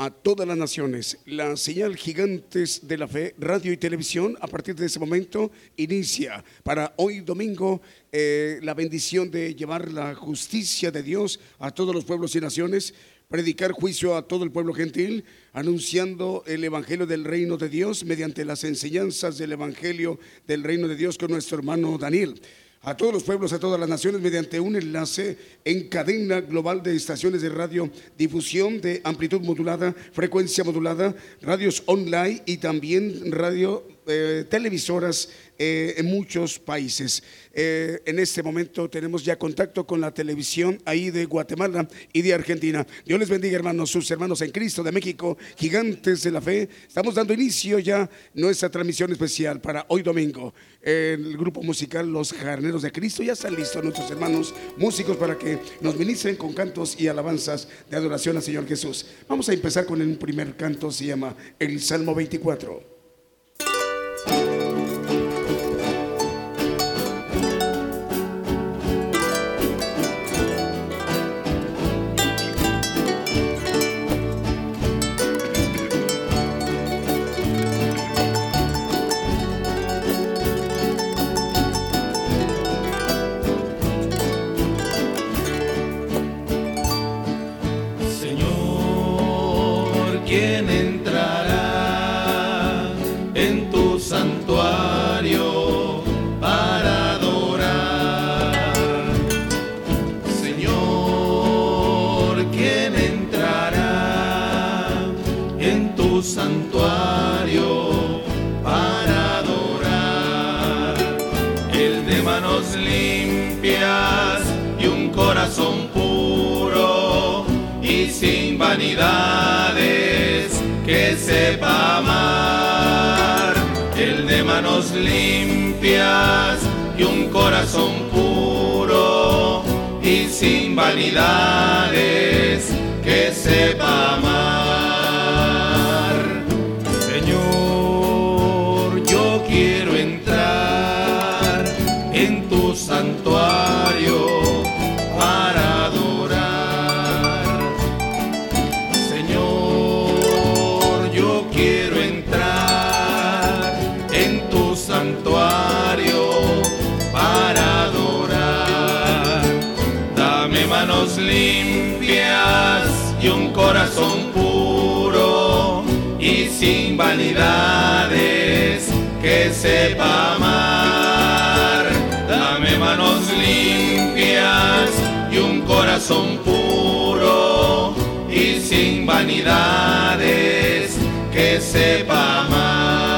a todas las naciones. La señal Gigantes de la Fe, radio y televisión, a partir de ese momento inicia para hoy domingo eh, la bendición de llevar la justicia de Dios a todos los pueblos y naciones, predicar juicio a todo el pueblo gentil, anunciando el Evangelio del Reino de Dios mediante las enseñanzas del Evangelio del Reino de Dios con nuestro hermano Daniel a todos los pueblos, a todas las naciones, mediante un enlace en cadena global de estaciones de radio, difusión de amplitud modulada, frecuencia modulada, radios online y también radio eh, televisoras eh, en muchos países. Eh, en este momento tenemos ya contacto con la televisión ahí de Guatemala y de Argentina. Dios les bendiga, hermanos, sus hermanos en Cristo de México, gigantes de la fe. Estamos dando inicio ya nuestra transmisión especial para hoy domingo. El grupo musical Los Jarneros de Cristo ya están listos nuestros hermanos músicos para que nos ministren con cantos y alabanzas de adoración al Señor Jesús. Vamos a empezar con el primer canto, se llama el Salmo 24. Que sepa amar, el de manos limpias y un corazón puro y sin vanidades que sepa amar. Señor, yo quiero entrar en tu santuario sin vanidades que sepa amar. Dame manos limpias y un corazón puro y sin vanidades que sepa amar.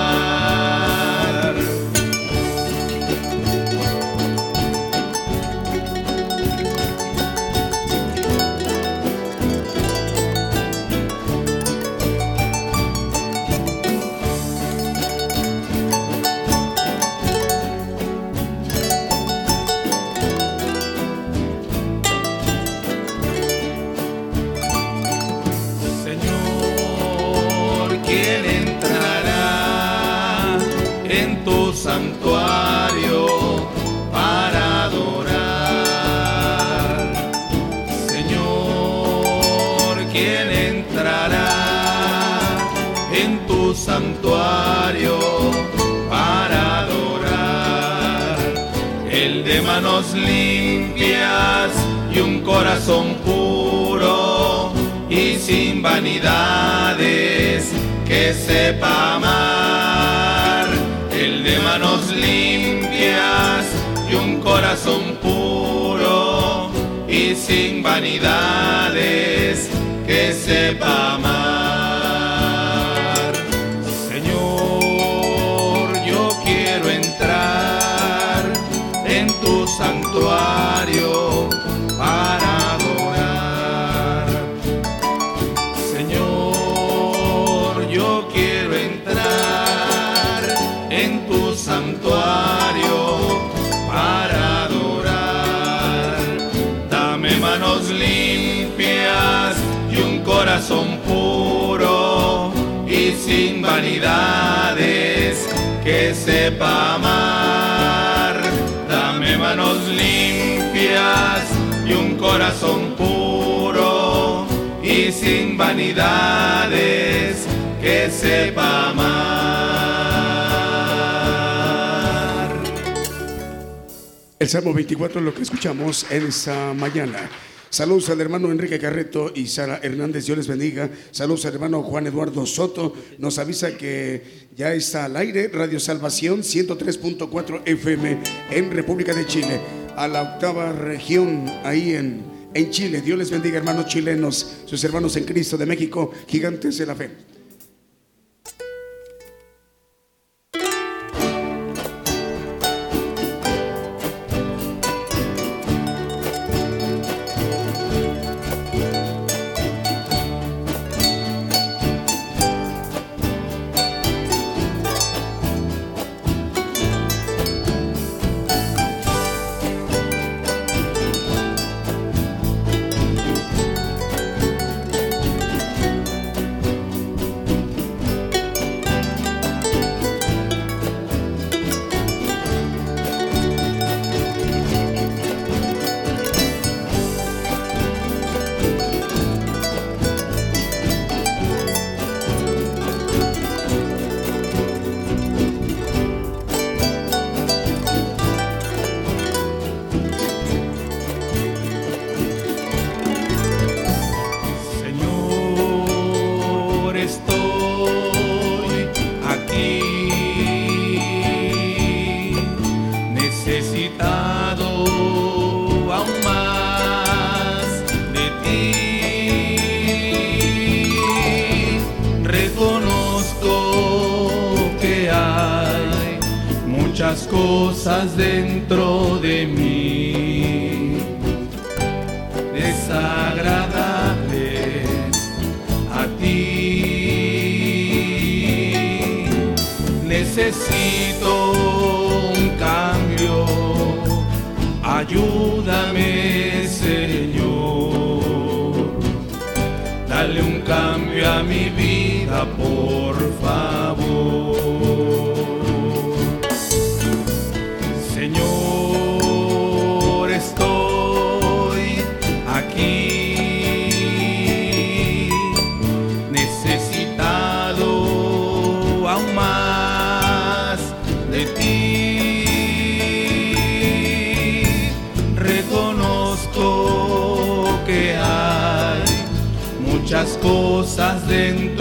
Manos limpias y un corazón puro y sin vanidades que sepa amar. El de manos limpias y un corazón puro y sin vanidades que sepa amar. santuario para adorar. Señor, yo quiero entrar en tu santuario para adorar. Dame manos limpias y un corazón puro y sin vanidades que sepa amar y un corazón puro y sin vanidades que sepa amar. El Salmo 24 es lo que escuchamos en esta mañana. Saludos al hermano Enrique Carreto y Sara Hernández, Dios les bendiga. Saludos al hermano Juan Eduardo Soto, nos avisa que ya está al aire Radio Salvación 103.4 FM en República de Chile, a la octava región ahí en, en Chile. Dios les bendiga hermanos chilenos, sus hermanos en Cristo de México, gigantes de la fe. Cosas dentro de mí desagradables a ti. Necesito un cambio, ayúdame Señor, dale un cambio a mi vida por favor.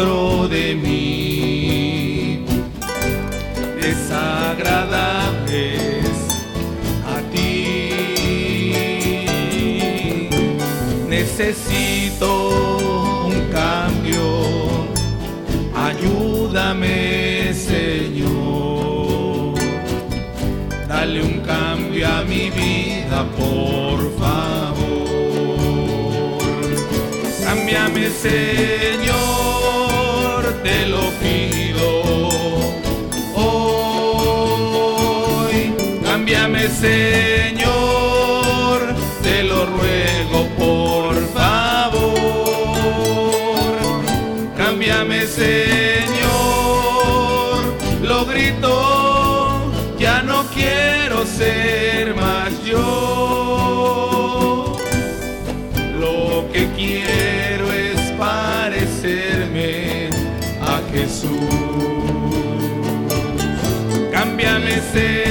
De mí desagradables a ti. Necesito un cambio, ayúdame Señor, dale un cambio a mi vida por favor. Cámbiame Señor, te lo pido hoy. Cámbiame Señor, te lo ruego por favor. Cámbiame Señor, lo grito, Cámbiame,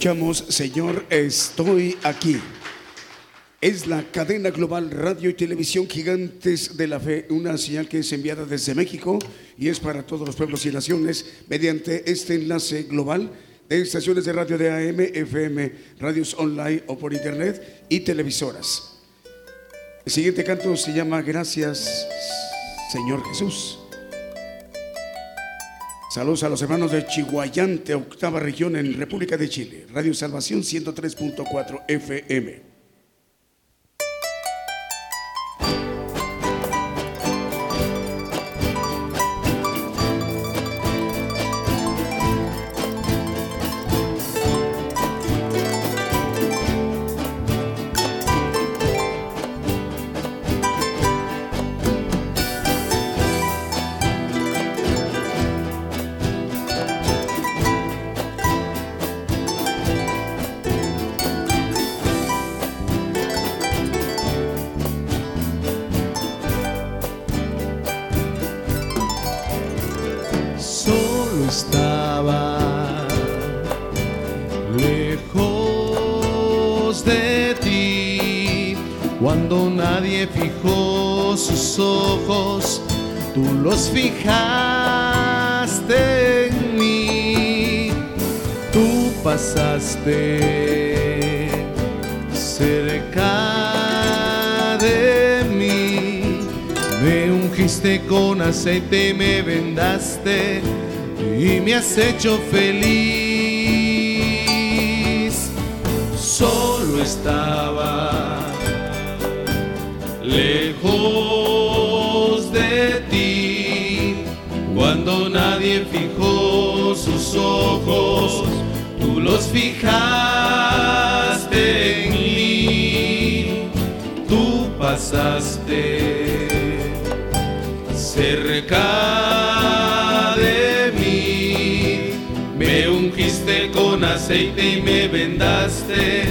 Escuchamos, Señor, estoy aquí. Es la cadena global radio y televisión gigantes de la fe, una señal que es enviada desde México y es para todos los pueblos y naciones mediante este enlace global de estaciones de radio de AM, FM, radios online o por internet y televisoras. El siguiente canto se llama Gracias, Señor Jesús. Saludos a los hermanos de Chihuayante, octava región en República de Chile. Radio Salvación 103.4 FM. Aceite me vendaste y me has hecho feliz. Solo estaba lejos de ti cuando nadie fijó sus ojos, los fijaste en mí, tú pasaste aceite y me vendaste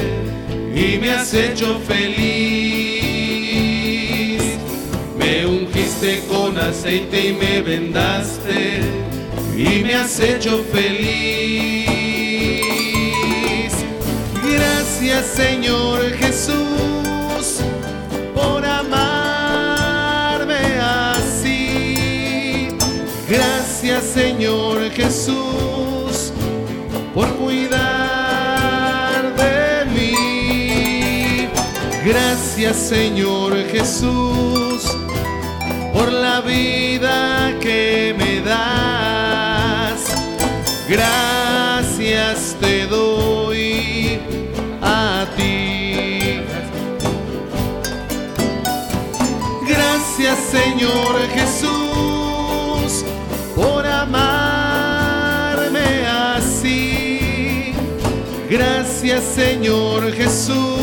y me has hecho feliz. Me ungiste con aceite y me vendaste y me has hecho feliz. Gracias Señor Jesús por amarme así. Gracias Señor Jesús Gracias Señor Jesús por la vida que me das. Gracias te doy a ti. Gracias Señor Jesús por amarme así. Gracias Señor Jesús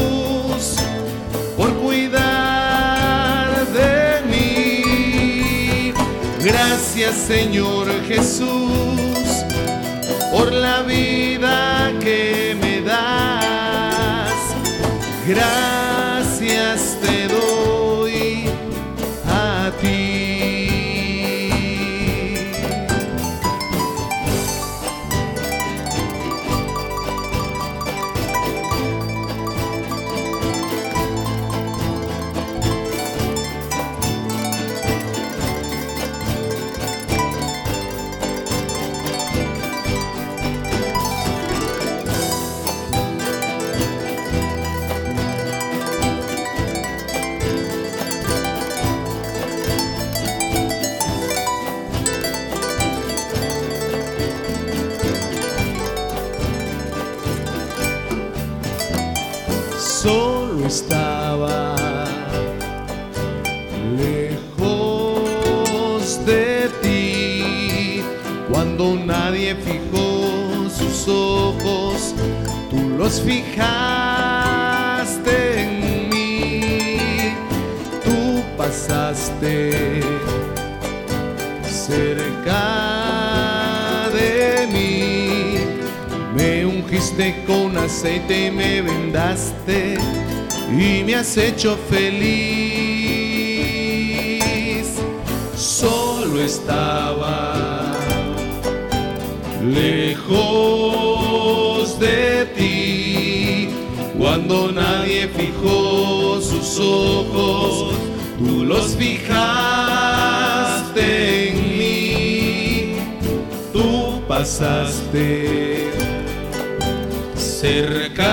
Señor Jesús por la vida que me das. Gracias fijaste en mí, tú pasaste cerca de mí, me ungiste con aceite y me vendaste y me has hecho feliz. Solo estaba lejos cuando nadie fijó sus ojos, tú los fijaste en mí, tú pasaste cerca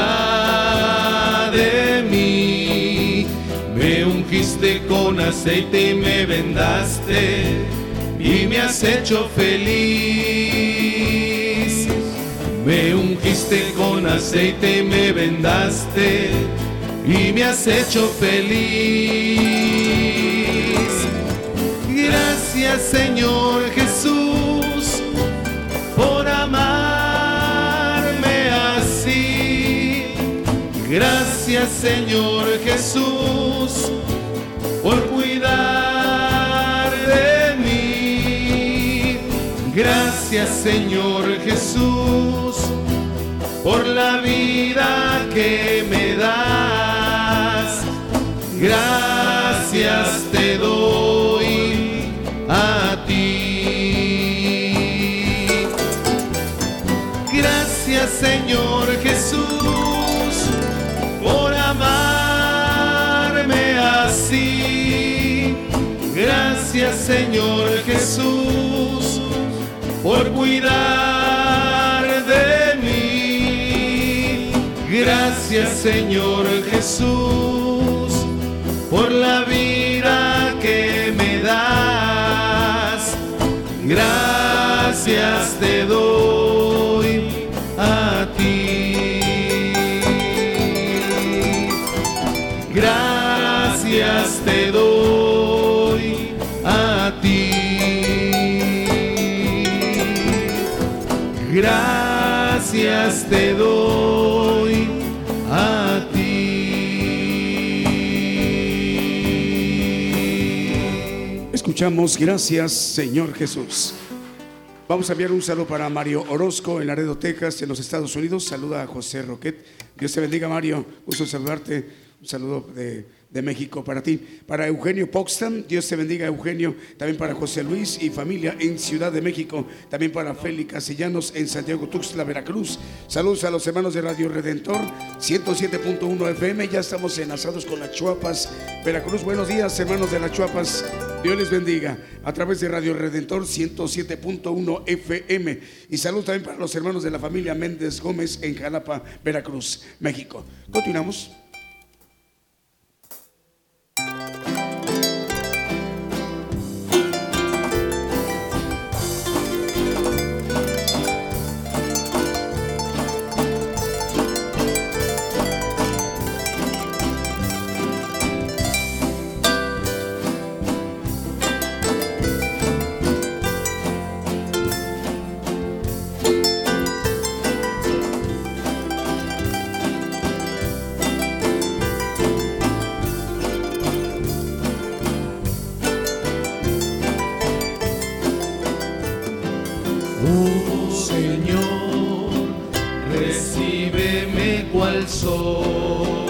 de mí, me ungiste con aceite y me vendaste y me has hecho feliz. Me ungiste con aceite me vendaste y me has hecho feliz. Gracias Señor Jesús por amarme así. Gracias Señor Jesús por cuidar de mí. Gracias Señor Jesús por la vida que me das. Gracias te doy a ti. Gracias Señor Jesús por amarme así. Gracias Señor Jesús por cuidar Gracias Señor Jesús por la vida que me das. Gracias te doy a ti. Gracias te doy a ti. Gracias te doy Gracias Señor Jesús. Vamos a enviar un saludo para Mario Orozco en Laredo, Texas, en los Estados Unidos. Saluda a José Roquet. Dios te bendiga, Mario. Gusto saludarte. Un saludo de, de México para ti. Para Eugenio Poxtam, Dios te bendiga, Eugenio. También para José Luis y familia en Ciudad de México. También para Félix Castellanos en Santiago Tuxtla, Veracruz. Saludos a los hermanos de Radio Redentor, 107.1 FM. Ya estamos enlazados con las Chuapas, Veracruz. Buenos días, hermanos de las Chuapas. Dios les bendiga a través de Radio Redentor 107.1 FM. Y salud también para los hermanos de la familia Méndez Gómez en Jalapa, Veracruz, México. Continuamos. Recíbeme cual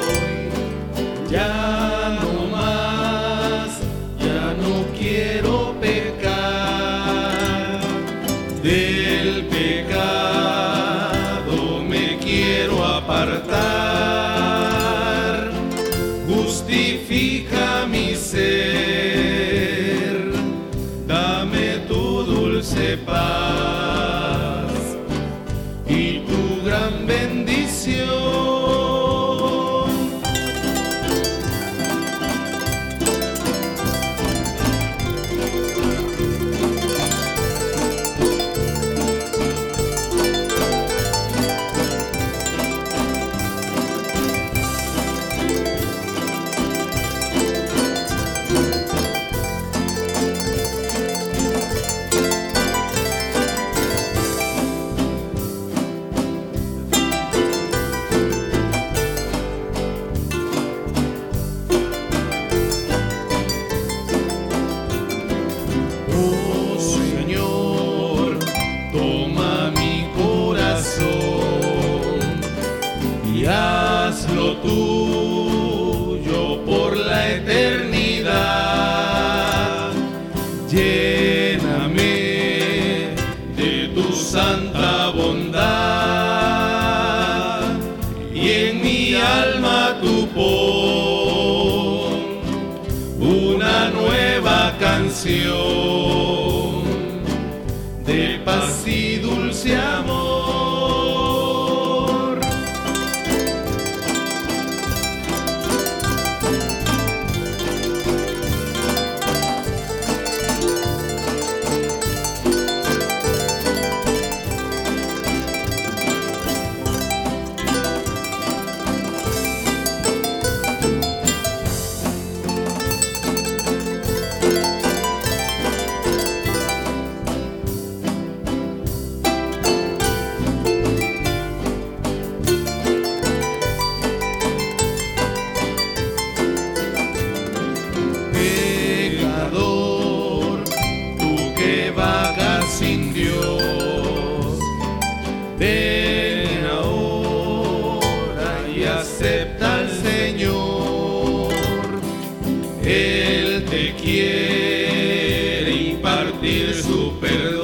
impartir su perdón.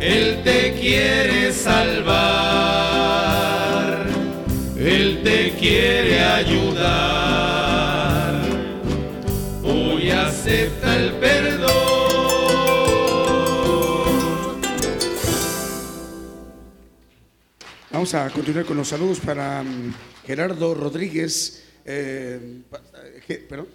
Él te quiere salvar. Él te quiere ayudar. Hoy acepta el perdón. Vamos a continuar con los saludos para mm, Gerardo Rodríguez. eh, eh, perdón.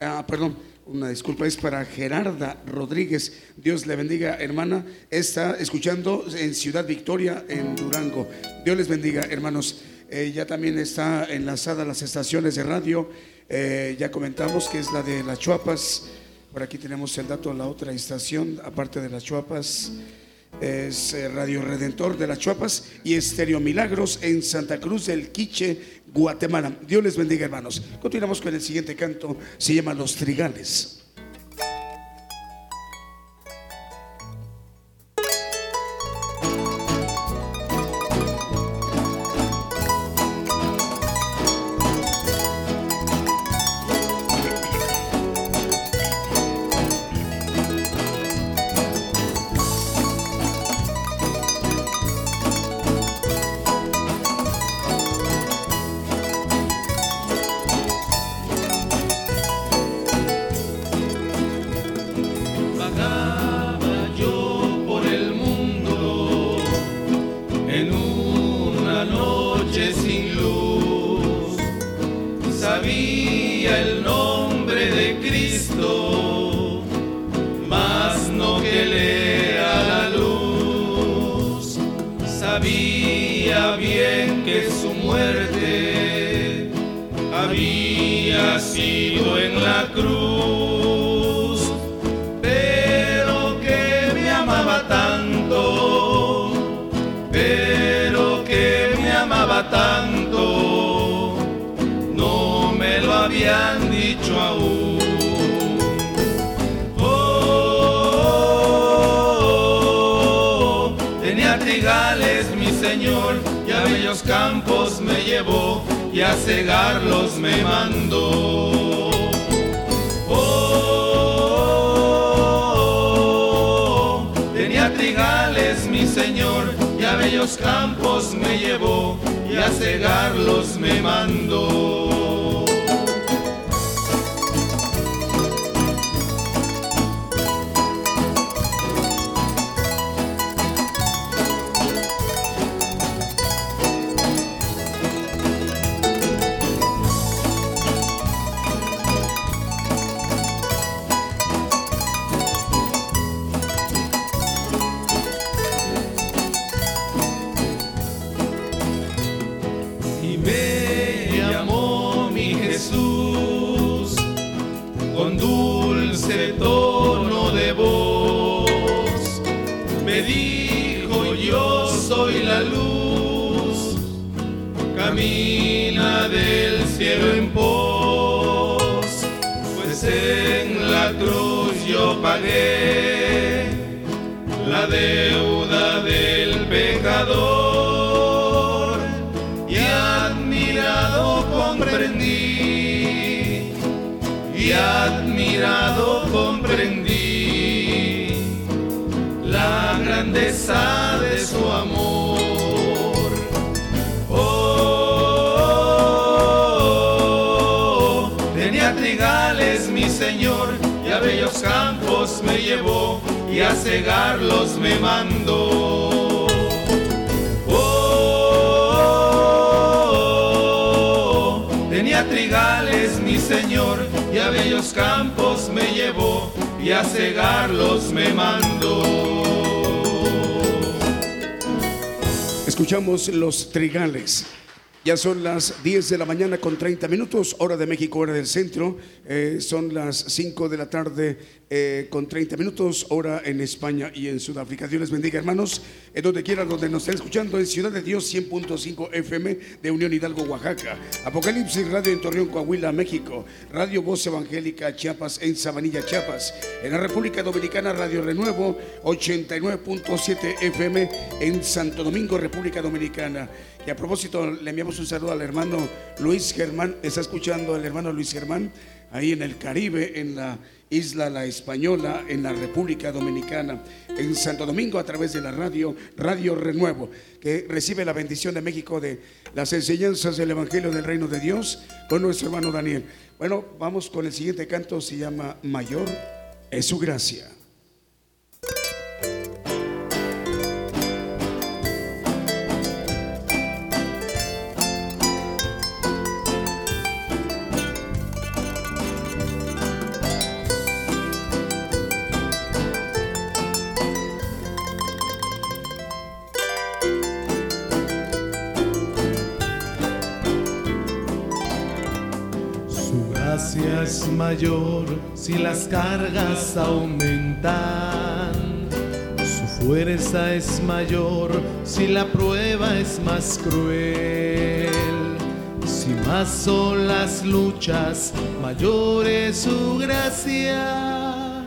Ah, perdón, una disculpa, es para Gerarda Rodríguez. Dios le bendiga, hermana. Está escuchando en Ciudad Victoria, en Durango. Dios les bendiga, hermanos. Eh, ya también está enlazada las estaciones de radio. Eh, ya comentamos que es la de Las Chuapas. Por aquí tenemos el dato de la otra estación, aparte de Las Chuapas. Es eh, Radio Redentor de las Chuapas y Estéreo Milagros en Santa Cruz del Quiche, Guatemala. Dios les bendiga, hermanos. Continuamos con el siguiente canto, se llama Los Trigales. Comprendí y admirado comprendí la grandeza de su amor. Oh, tenía trigales mi Señor y a bellos campos me llevó y a cegarlos me mandó. Campos me llevó y a cegarlos me mandó. Escuchamos Los Trigales. Ya son las 10 de la mañana con 30 minutos, hora de México, hora del centro. Eh, son las 5 de la tarde eh, con 30 minutos, hora en España y en Sudáfrica. Dios les bendiga, hermanos, en donde quieran, donde nos estén escuchando, en Ciudad de Dios 100.5 FM de Unión Hidalgo, Oaxaca. Apocalipsis Radio en Torreón, Coahuila, México. Radio Voz Evangélica Chiapas en Sabanilla, Chiapas. En la República Dominicana, Radio Renuevo 89.7 FM en Santo Domingo, República Dominicana. Y a propósito, le enviamos un saludo al hermano Luis Germán. Está escuchando al hermano Luis Germán ahí en el Caribe, en la isla La Española, en la República Dominicana, en Santo Domingo a través de la radio, Radio Renuevo, que recibe la bendición de México de las enseñanzas del Evangelio del Reino de Dios con nuestro hermano Daniel. Bueno, vamos con el siguiente canto, se llama Mayor es su gracia. Mayor si las cargas aumentan. Su fuerza es mayor, si la prueba es más cruel. Si más son las luchas, mayor es su gracia.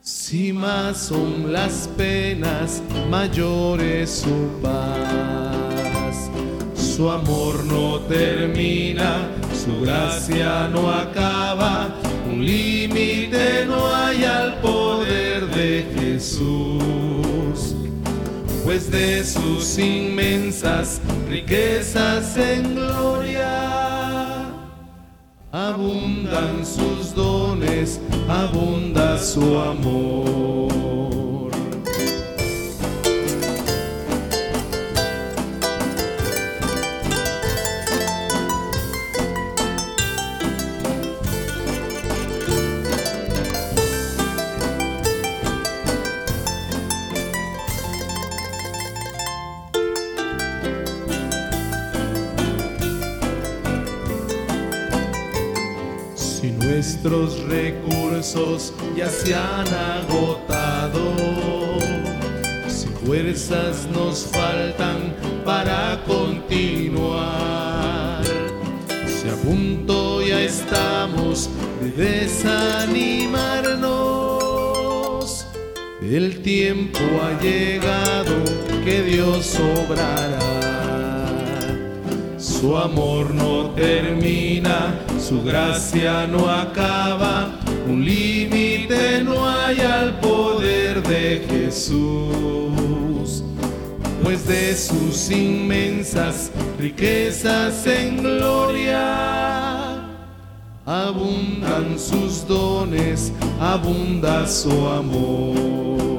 Si más son las penas, mayor es su paz. Su amor no termina, su gracia no acaba, un límite no hay al poder de Jesús pues de sus inmensas riquezas en gloria. Abundan sus dones, abunda su amor. Nuestros recursos ya se han agotado, si fuerzas nos faltan para continuar, si a punto ya estamos de desanimarnos, el tiempo ha llegado que Dios obrará. Su amor no termina, su gracia no acaba, un límite no hay al poder de Jesús, pues de sus inmensas riquezas en gloria abundan sus dones, abunda su amor.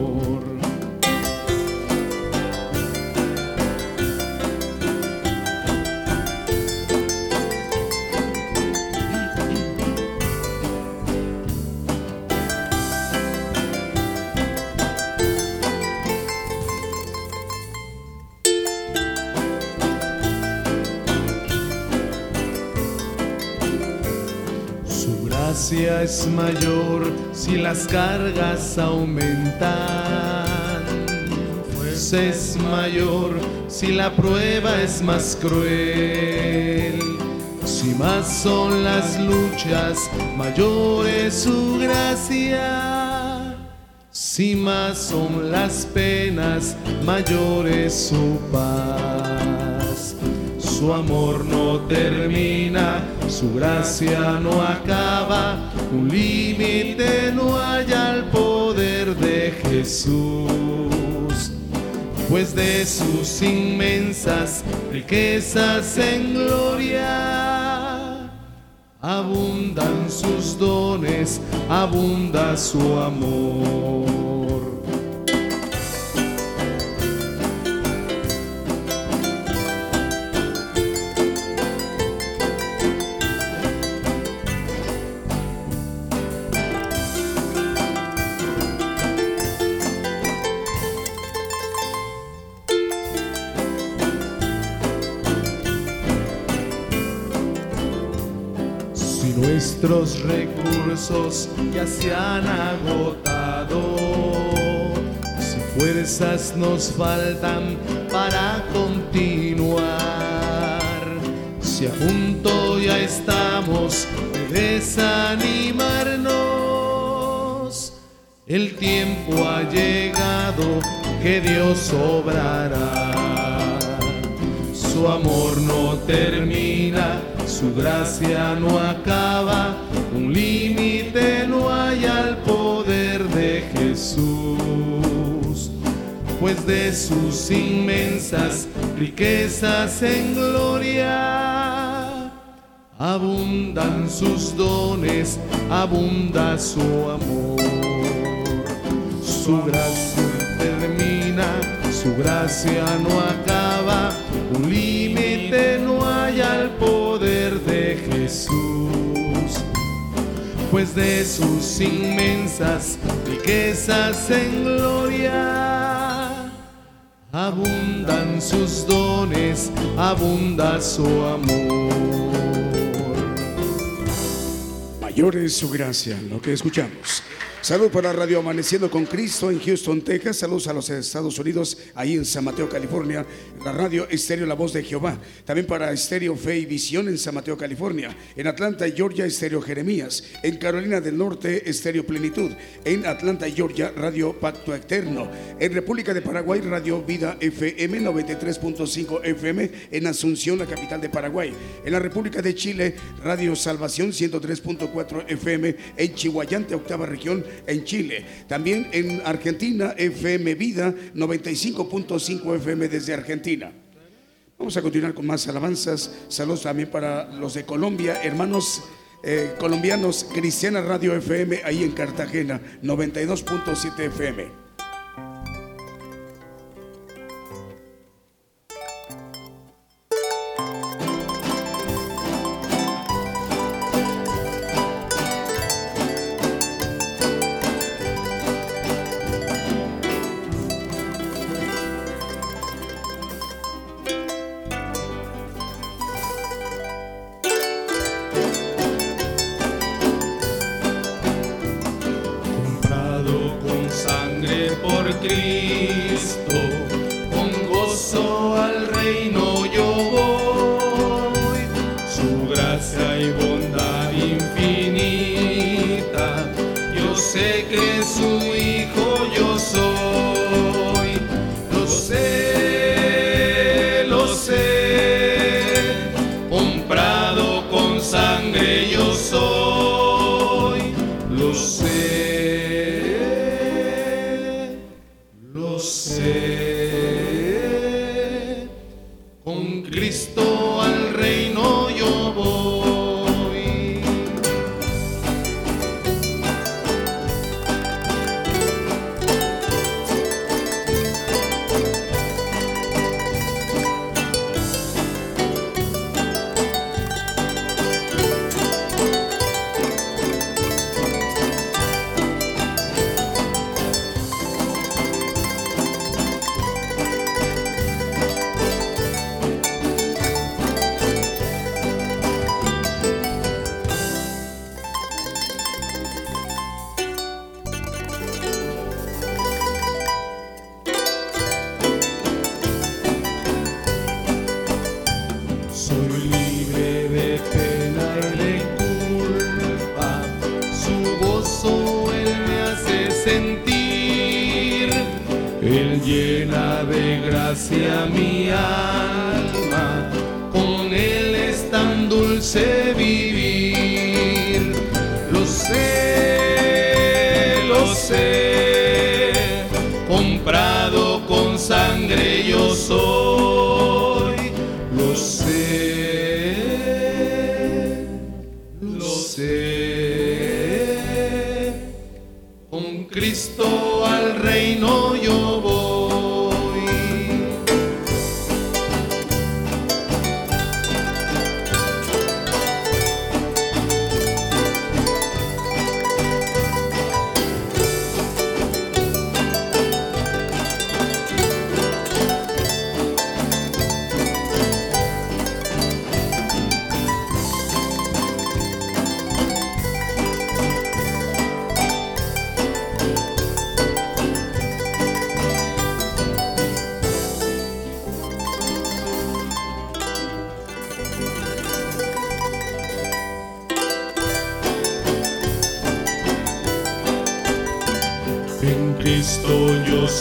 Es mayor si las cargas aumentan. Pues es mayor si la prueba es más cruel. Si más son las luchas, mayor es su gracia. Si más son las penas, mayor es su paz. Su amor no termina, su gracia no acaba, un límite no hay al poder de Jesús, pues de sus inmensas riquezas en gloria abundan sus dones, abunda su amor. Nuestros recursos ya se han agotado, si fuerzas nos faltan para continuar, si a punto ya estamos de desanimarnos, el tiempo ha llegado que Dios obrará. Su amor no termina, su gracia no acaba, un límite no hay al poder de Jesús, pues de sus inmensas riquezas en gloria abundan sus dones, abunda su amor. Su gracia termina, su gracia no acaba, un Jesús, pues de sus inmensas riquezas en gloria abundan sus dones, abunda su amor. Mayor es su gracia, lo que escuchamos. Salud para Radio Amaneciendo con Cristo en Houston, Texas. Saludos a los Estados Unidos, ahí en San Mateo, California. La radio Estéreo La Voz de Jehová. También para Estéreo Fe y Visión en San Mateo, California. En Atlanta, Georgia, Estéreo Jeremías. En Carolina del Norte, Estéreo Plenitud. En Atlanta, Georgia, Radio Pacto Eterno. En República de Paraguay, Radio Vida FM 93.5 FM. En Asunción, la capital de Paraguay. En la República de Chile, Radio Salvación 103.4 FM. En Chihuayante, octava región en Chile. También en Argentina, FM Vida 95.5 FM desde Argentina. Vamos a continuar con más alabanzas. Saludos también para los de Colombia, hermanos eh, colombianos, Cristiana Radio FM, ahí en Cartagena, 92.7 FM.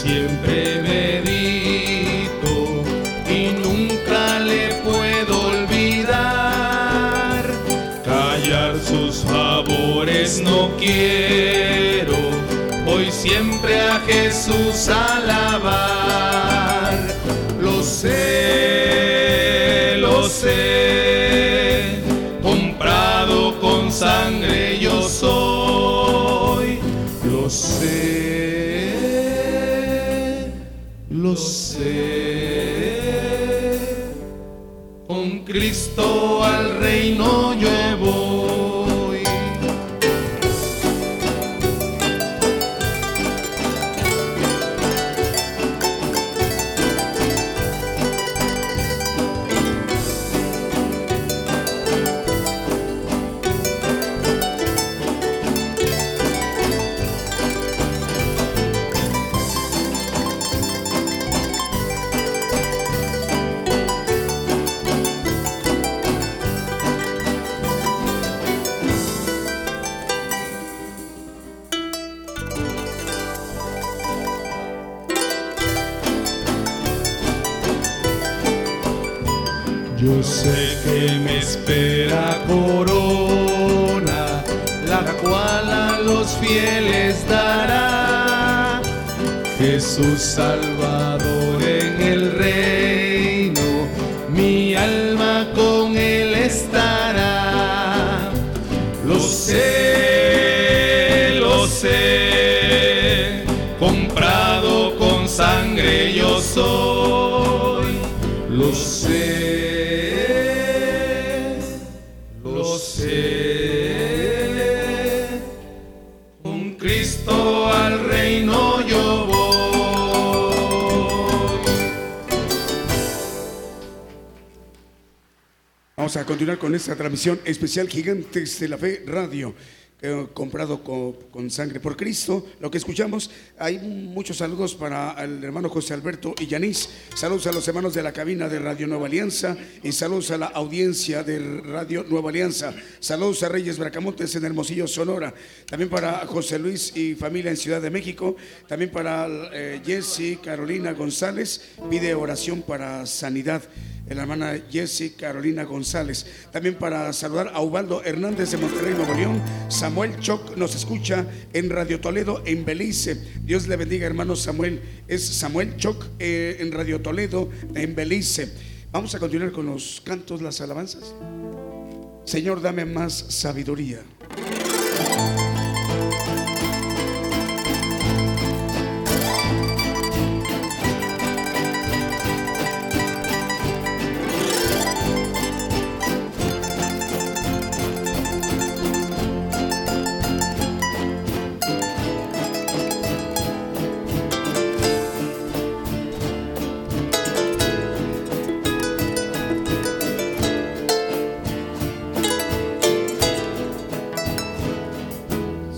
siempre medito y nunca le puedo olvidar. Callar sus favores no quiero, hoy siempre a Jesús. Al reino yo esta transmisión especial Gigantes de la Fe Radio. eh, comprado co- con, sangre por Cristo. Lo que escuchamos, hay muchos saludos para el hermano José Alberto y Yanis. Saludos a los hermanos de la cabina de Radio Nueva Alianza y saludos a la audiencia de Radio Nueva Alianza. Saludos a Reyes Bracamontes en Hermosillo, Sonora. También para José Luis y familia en Ciudad de México. También para eh, Jessy Carolina González. Pide oración para sanidad la hermana Jessy Carolina González. También para saludar a Ubaldo Hernández de Monterrey, Nuevo León. Samuel Choc nos escucha en Radio Toledo, en Belice. Le bendiga, hermano Samuel. Es Samuel Choc eh, en Radio Toledo, en Belice. Vamos a continuar con los cantos, las alabanzas. Señor, dame más sabiduría.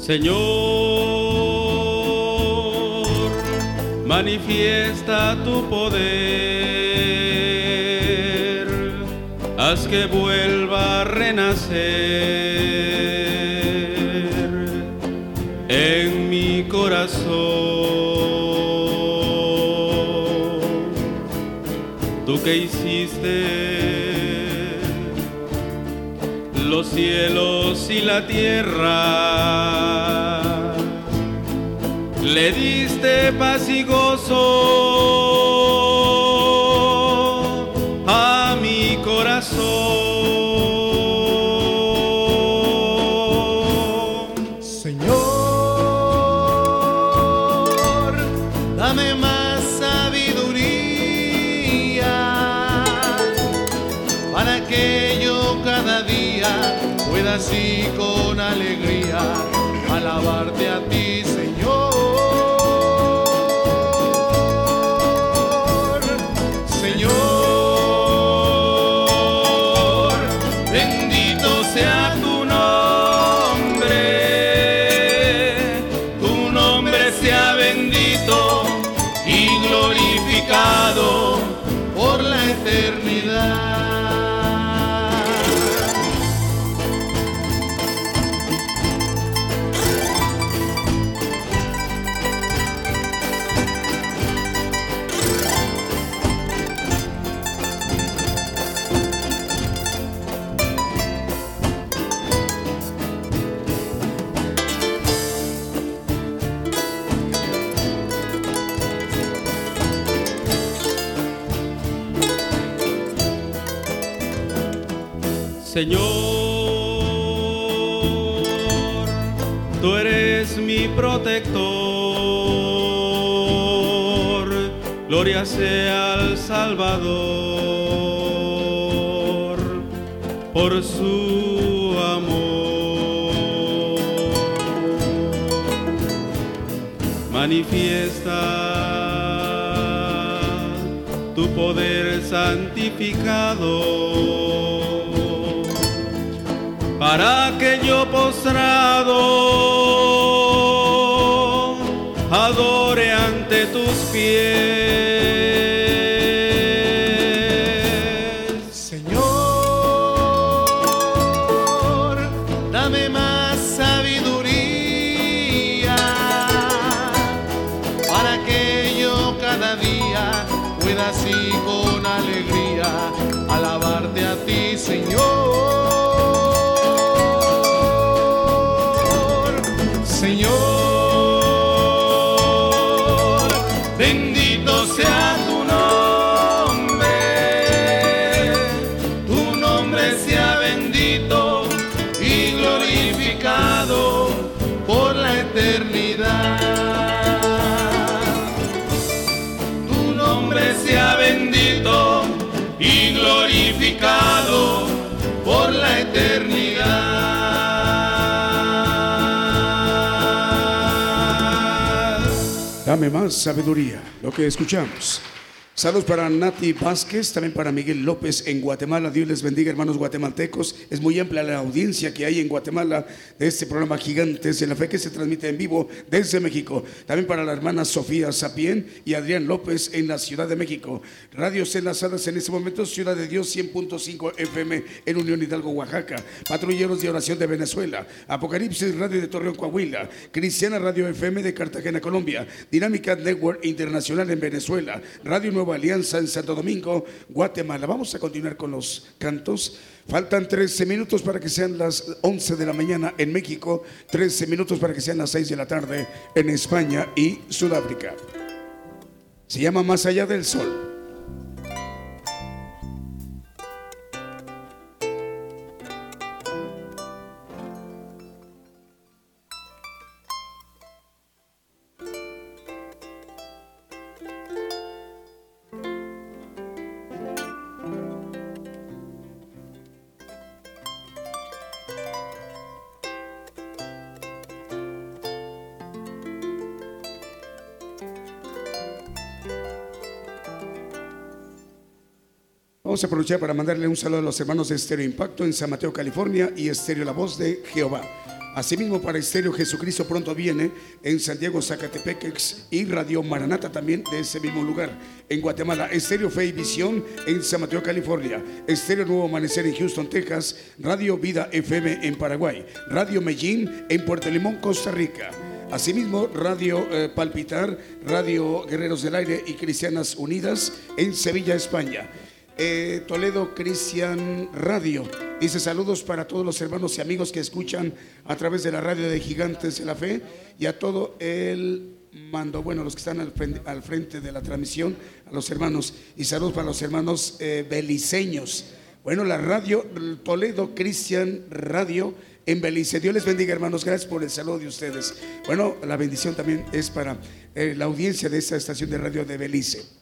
Señor, manifiesta tu poder, haz que vuelva a renacer en mi corazón. Tú que hiciste los cielos y la tierra. Le diste paz y gozo Señor, tú eres mi protector, gloria sea al Salvador por su amor. Manifiesta tu poder santificado para que yo postrado adore ante tus pies. Dame más sabiduría, lo que escuchamos. Saludos para Nati Vázquez, también para Miguel López en Guatemala. Dios les bendiga, hermanos guatemaltecos. Es muy amplia la audiencia que hay en Guatemala de este programa Gigantes en la Fe que se transmite en vivo desde México. También para la hermana Sofía Sapien y Adrián López en la Ciudad de México. Radios enlazadas en este momento, Ciudad de Dios 100.5 FM en Unión Hidalgo, Oaxaca. Patrulleros de Oración de Venezuela. Apocalipsis Radio de Torreón, Coahuila. Cristiana Radio FM de Cartagena, Colombia. Dinámica Network Internacional en Venezuela. Radio Nueva Alianza en Santo Domingo, Guatemala. Vamos a continuar con los cantos. Faltan 13 minutos para que sean las 11 de la mañana en México, 13 minutos para que sean las 6 de la tarde en España y Sudáfrica. Se llama Más allá del sol. Aprovechar para mandarle un saludo a los hermanos de Estéreo Impacto en San Mateo, California y Estéreo La Voz de Jehová. Asimismo, para Estéreo Jesucristo pronto viene en San Diego, Zacatepeques y Radio Maranata también de ese mismo lugar. En Guatemala, Estéreo Fe y Visión en San Mateo, California. Estéreo Nuevo Amanecer en Houston, Texas. Radio Vida FM en Paraguay. Radio Medellín en Puerto Limón, Costa Rica. Asimismo, Radio eh, Palpitar, Radio Guerreros del Aire y Cristianas Unidas en Sevilla, España. Eh, Toledo Cristian Radio. Dice saludos para todos los hermanos y amigos que escuchan a través de la radio de Gigantes de la Fe y a todo el mando, bueno, los que están al frente, de la transmisión, a los hermanos y saludos para los hermanos eh, beliceños. Bueno, la radio Toledo Cristian Radio en Belice. Dios les bendiga, hermanos. Gracias por el saludo de ustedes. Bueno, la bendición también es para eh, la audiencia de esta estación de radio de Belice.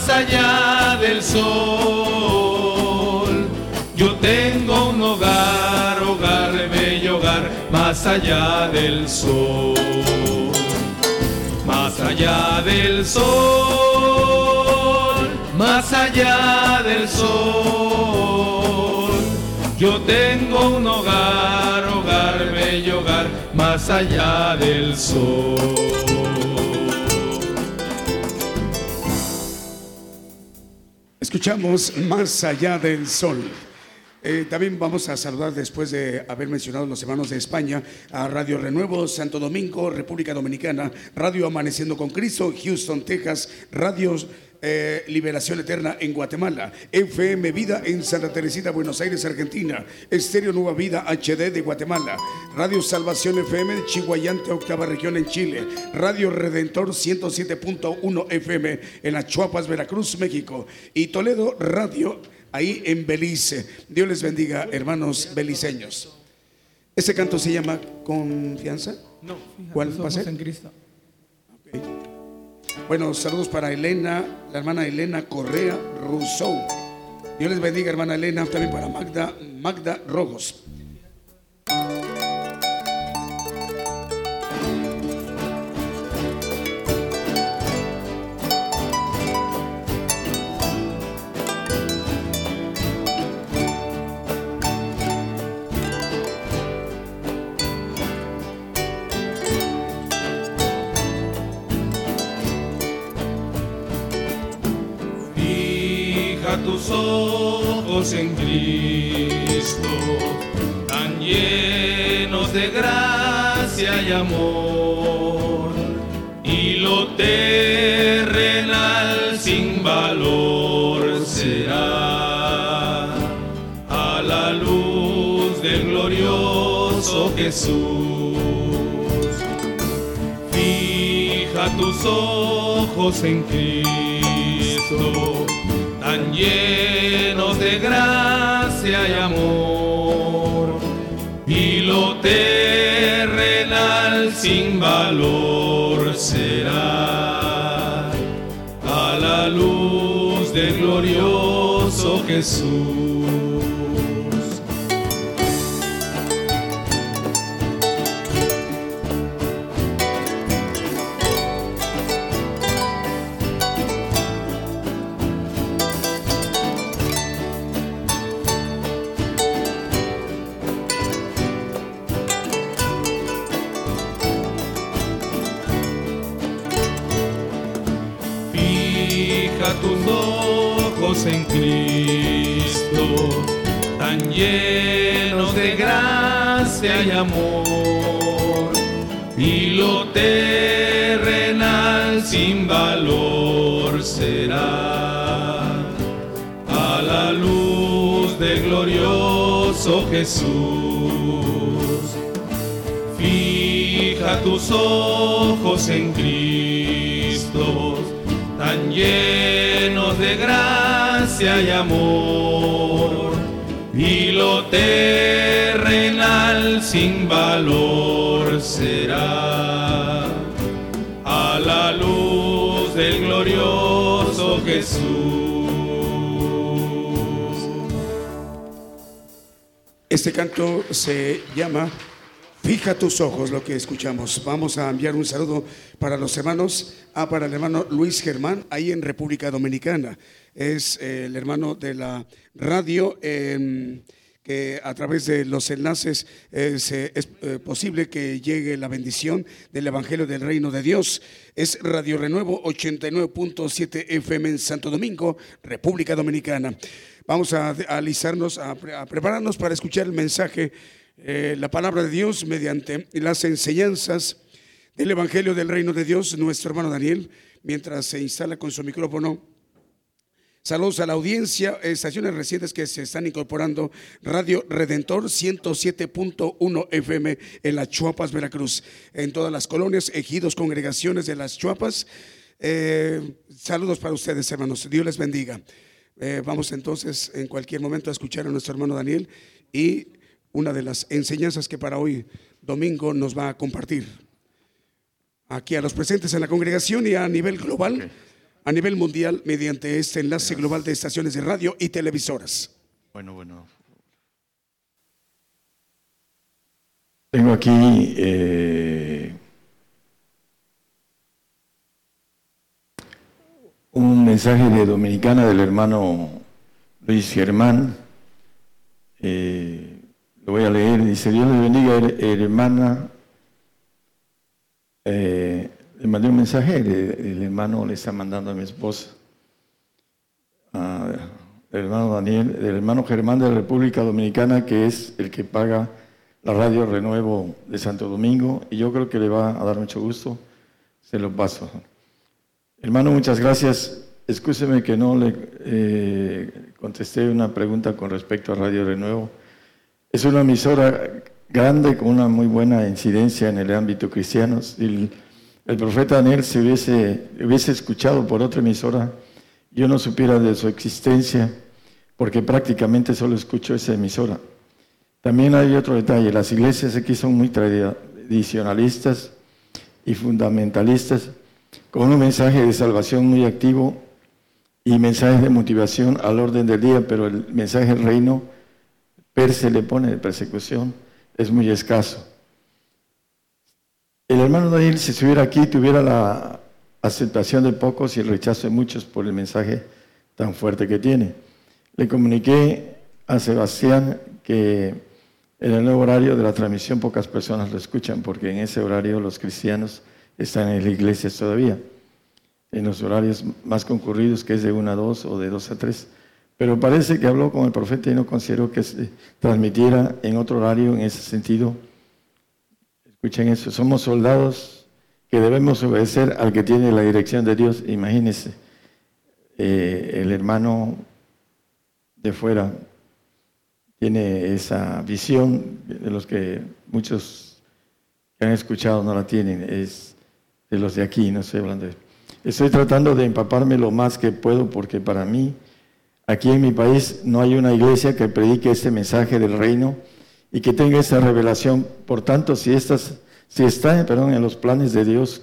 más allá del sol, yo tengo un hogar, hogar, bello hogar, más allá del sol, más allá del sol, más allá del sol, yo tengo un hogar, hogar, bello hogar, más allá del sol. Escuchamos Más allá del sol. Eh, también vamos a saludar después de haber mencionado los hermanos de España a Radio Renuevo, Santo Domingo, República Dominicana, Radio Amaneciendo con Cristo, Houston, Texas, Radio eh, Liberación Eterna en Guatemala, FM Vida en Santa Teresita, Buenos Aires, Argentina, Estéreo Nueva Vida HD de Guatemala, Radio Salvación FM de Chihuayante, octava región en Chile, Radio Redentor 107.1 FM en Achuapas, Veracruz, México y Toledo Radio ahí en Belice. Dios les bendiga, hermanos beliceños. Ese canto se llama Confianza. No, ¿Cuál va a ser? en Cristo. Bueno, saludos para Elena, la hermana Elena Correa Rousseau. Dios les bendiga, hermana Elena, también para Magda, Magda Rogos. Ojos en Cristo, tan llenos de gracia y amor, y lo terrenal sin valor será a la luz del glorioso Jesús. Fija tus ojos en Cristo, tan llenos de gracia y amor, y lo terrenal sin valor será a la luz del glorioso Jesús. Llenos de gracia y amor, y lo terrenal sin valor será a la luz del glorioso Jesús. Fija tus ojos en Cristo, tan llenos de gracia y amor, y lo terrenal sin valor será a la luz del glorioso Jesús. Este canto se llama Fija tus ojos, lo que escuchamos. Vamos a enviar un saludo para los hermanos, ah, para el hermano Luis Germán, ahí en República Dominicana. Es eh, el hermano de la radio. em, que a través de los enlaces eh, se- es eh, posible que llegue la bendición del Evangelio del Reino de Dios. Es Radio Renuevo 89.7 FM en Santo Domingo, República Dominicana. Vamos a, a alisarnos, a prepararnos para escuchar el mensaje, eh, la palabra de Dios mediante las enseñanzas del Evangelio del Reino de Dios. Nuestro hermano Daniel, mientras se instala con su micrófono, Saludos a la audiencia, estaciones recientes que se están incorporando. Radio Redentor 107.1 FM en las Chuapas, Veracruz. En todas las colonias, ejidos, congregaciones de las Chuapas. Eh, saludos para ustedes, hermanos. Dios les bendiga. Eh, vamos entonces en cualquier momento a escuchar a nuestro hermano Daniel y una de las enseñanzas que para hoy domingo nos va a compartir aquí a los presentes en la congregación y a nivel global, a nivel mundial, mediante este enlace global de estaciones de radio y televisoras. Bueno, bueno. Tengo aquí eh, un mensaje de Dominicana del hermano Luis Germán. Eh, lo voy a leer. Dice, Dios le bendiga, hermana. Eh, le mandé un mensaje, el, hermano le está mandando a mi esposa, el hermano Daniel, el hermano Germán de República Dominicana, que es el que paga la radio Renuevo de Santo Domingo, y yo creo que le va a dar mucho gusto. Se lo paso. Hermano, muchas gracias. Escúcheme que no le eh, contesté una pregunta con respecto a Radio Renuevo. Es una emisora grande con una muy buena incidencia en el ámbito cristiano. Si el, profeta Daniel se hubiese, hubiese escuchado por otra emisora, yo no supiera de su existencia, porque prácticamente solo escucho esa emisora. También hay otro detalle, las iglesias aquí son muy tradicionalistas y fundamentalistas con un mensaje de salvación muy activo y mensajes de motivación al orden del día, pero el mensaje del reino per se le pone de persecución es muy escaso. El hermano Daniel, si estuviera aquí, tuviera la aceptación de pocos y el rechazo de muchos por el mensaje tan fuerte que tiene. Le comuniqué a Sebastián que en el nuevo horario de la transmisión pocas personas lo escuchan, porque en ese horario los cristianos están en las iglesias todavía, en los horarios más concurridos, que es de 1 a 2 o de 2 a 3. Pero parece que habló con el profeta y no consideró que se transmitiera en otro horario en ese sentido. Escuchen eso, somos soldados que debemos obedecer al que tiene la dirección de Dios. Imagínense, eh, el hermano de fuera tiene esa visión de los que muchos que han escuchado no la tienen. Es de los de aquí, no estoy hablando de... Estoy tratando de empaparme lo más que puedo porque para mí, aquí en mi país, no hay una iglesia que predique este mensaje del reino y que tenga esa revelación. Por tanto, si, estas, si está perdón, en los planes de Dios,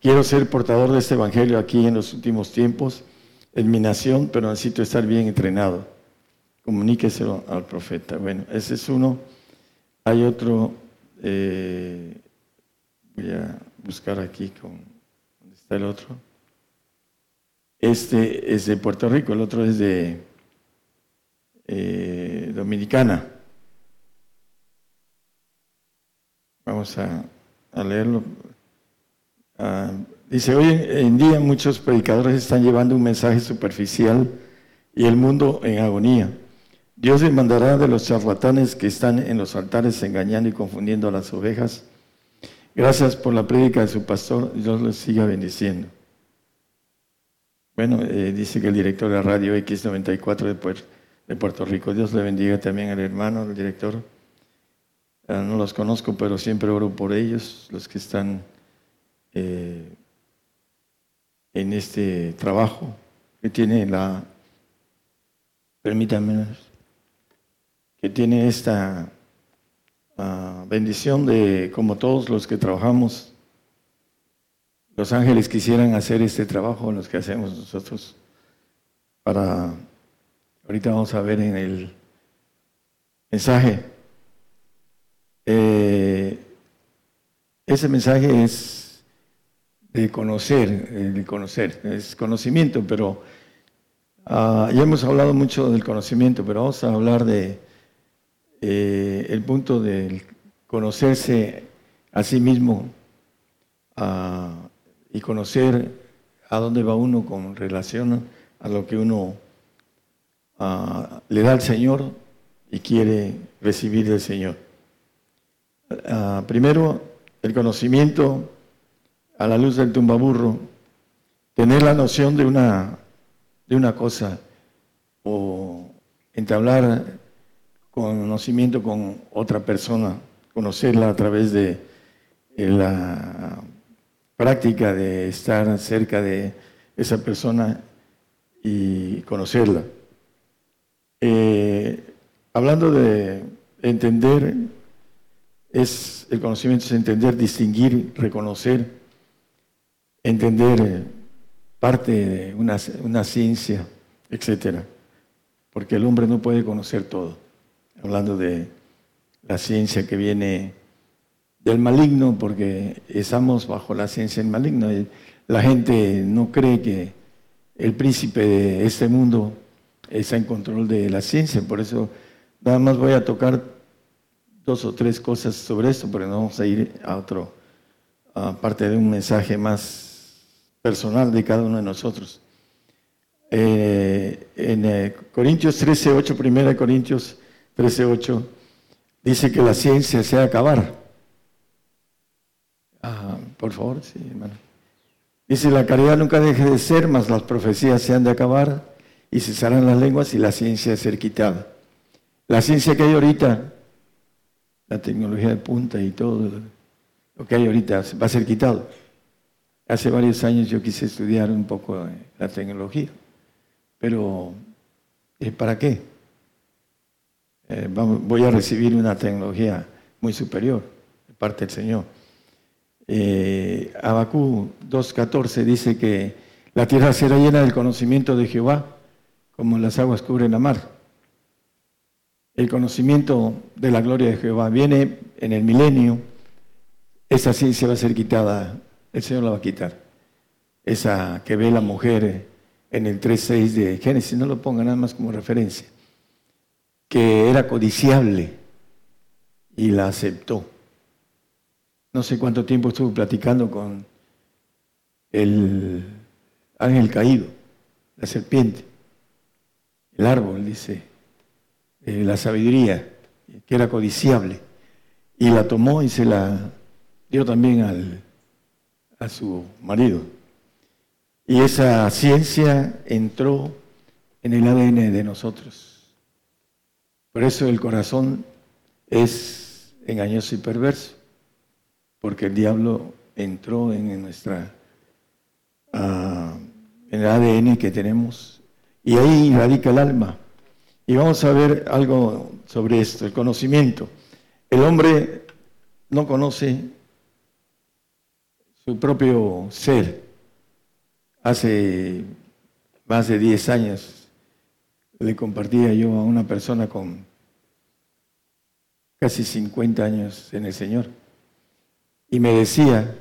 quiero ser portador de este evangelio aquí en los últimos tiempos, en mi nación, pero necesito estar bien entrenado. Comuníqueselo al profeta. Bueno, ese es uno. Hay otro, eh, voy a buscar aquí con, ¿dónde está el otro? Este es de Puerto Rico, el otro es de eh, Dominicana. Vamos a, leerlo. Ah, dice, hoy en día muchos predicadores están llevando un mensaje superficial y el mundo en agonía. Dios demandará de los charlatanes que están en los altares engañando y confundiendo a las ovejas Gracias por la prédica de su pastor. Dios les siga bendiciendo. Bueno, eh, dice que el director de la radio X94 de, Puerto Rico. Dios le bendiga también al hermano, al director. Ah, no los conozco, pero siempre oro por ellos, los que están eh, en este trabajo que tiene la, permítanme, que tiene esta bendición de, como todos los que trabajamos, los ángeles quisieran hacer este trabajo, los que hacemos nosotros, para, ahorita vamos a ver en el mensaje, eh, ese mensaje es de conocer, de conocer, es conocimiento, pero ah, ya hemos hablado mucho del conocimiento, pero vamos a hablar de eh, el punto de conocerse a sí mismo y conocer a dónde va uno con relación a lo que uno le da al Señor y quiere recibir del Señor. primero, el conocimiento a la luz del tumbaburro, tener la noción de una, de una cosa, o entablar conocimiento con otra persona, conocerla a través de la práctica de estar cerca de esa persona y conocerla. Eh, hablando de entender, es el conocimiento es entender, distinguir, reconocer, entender eh, parte de una, una ciencia, etcétera, porque el hombre no puede conocer todo. Hablando de la ciencia que viene del maligno, porque estamos bajo la ciencia del maligno. La gente no cree que el príncipe de este mundo está en control de la ciencia, por eso nada más voy a tocar dos o tres cosas sobre esto, pero no vamos a ir a otro, aparte de un mensaje más personal de cada uno de nosotros. Eh, en eh, Corintios 13, 8, 1 Corintios 13, 8, dice que la ciencia se va acabar. Por favor, sí, hermano. Dice, la caridad nunca deje de ser, mas las profecías se han de acabar y cesarán las lenguas y la ciencia ser quitada. La ciencia que hay ahorita, la tecnología de punta y todo lo que hay ahorita va a ser quitado. Hace varios años yo quise estudiar un poco la tecnología, pero eh, ¿para qué? Eh, voy a recibir una tecnología muy superior de parte del Señor. Eh, Abacú 2.14 dice que la tierra será llena del conocimiento de Jehová, como las aguas cubren la mar. El conocimiento de la gloria de Jehová viene en el milenio. Esa ciencia va a ser quitada, el Señor la va a quitar. Esa que ve la mujer en el 3.6 de Génesis, no lo ponga nada más como referencia, que era codiciable y la aceptó no sé cuánto tiempo estuve platicando con el ángel caído, la serpiente, el árbol, dice, la sabiduría, que era codiciable, y la tomó y se la dio también al, a su marido. Y esa ciencia entró en el ADN de nosotros. Por eso el corazón es engañoso y perverso porque el diablo entró en nuestra ah, en el ADN que tenemos y ahí radica el alma. Y vamos a ver algo sobre esto, el conocimiento. El hombre no conoce su propio ser. Hace más de 10 años le compartía yo a una persona con casi 50 años en el Señor y me decía,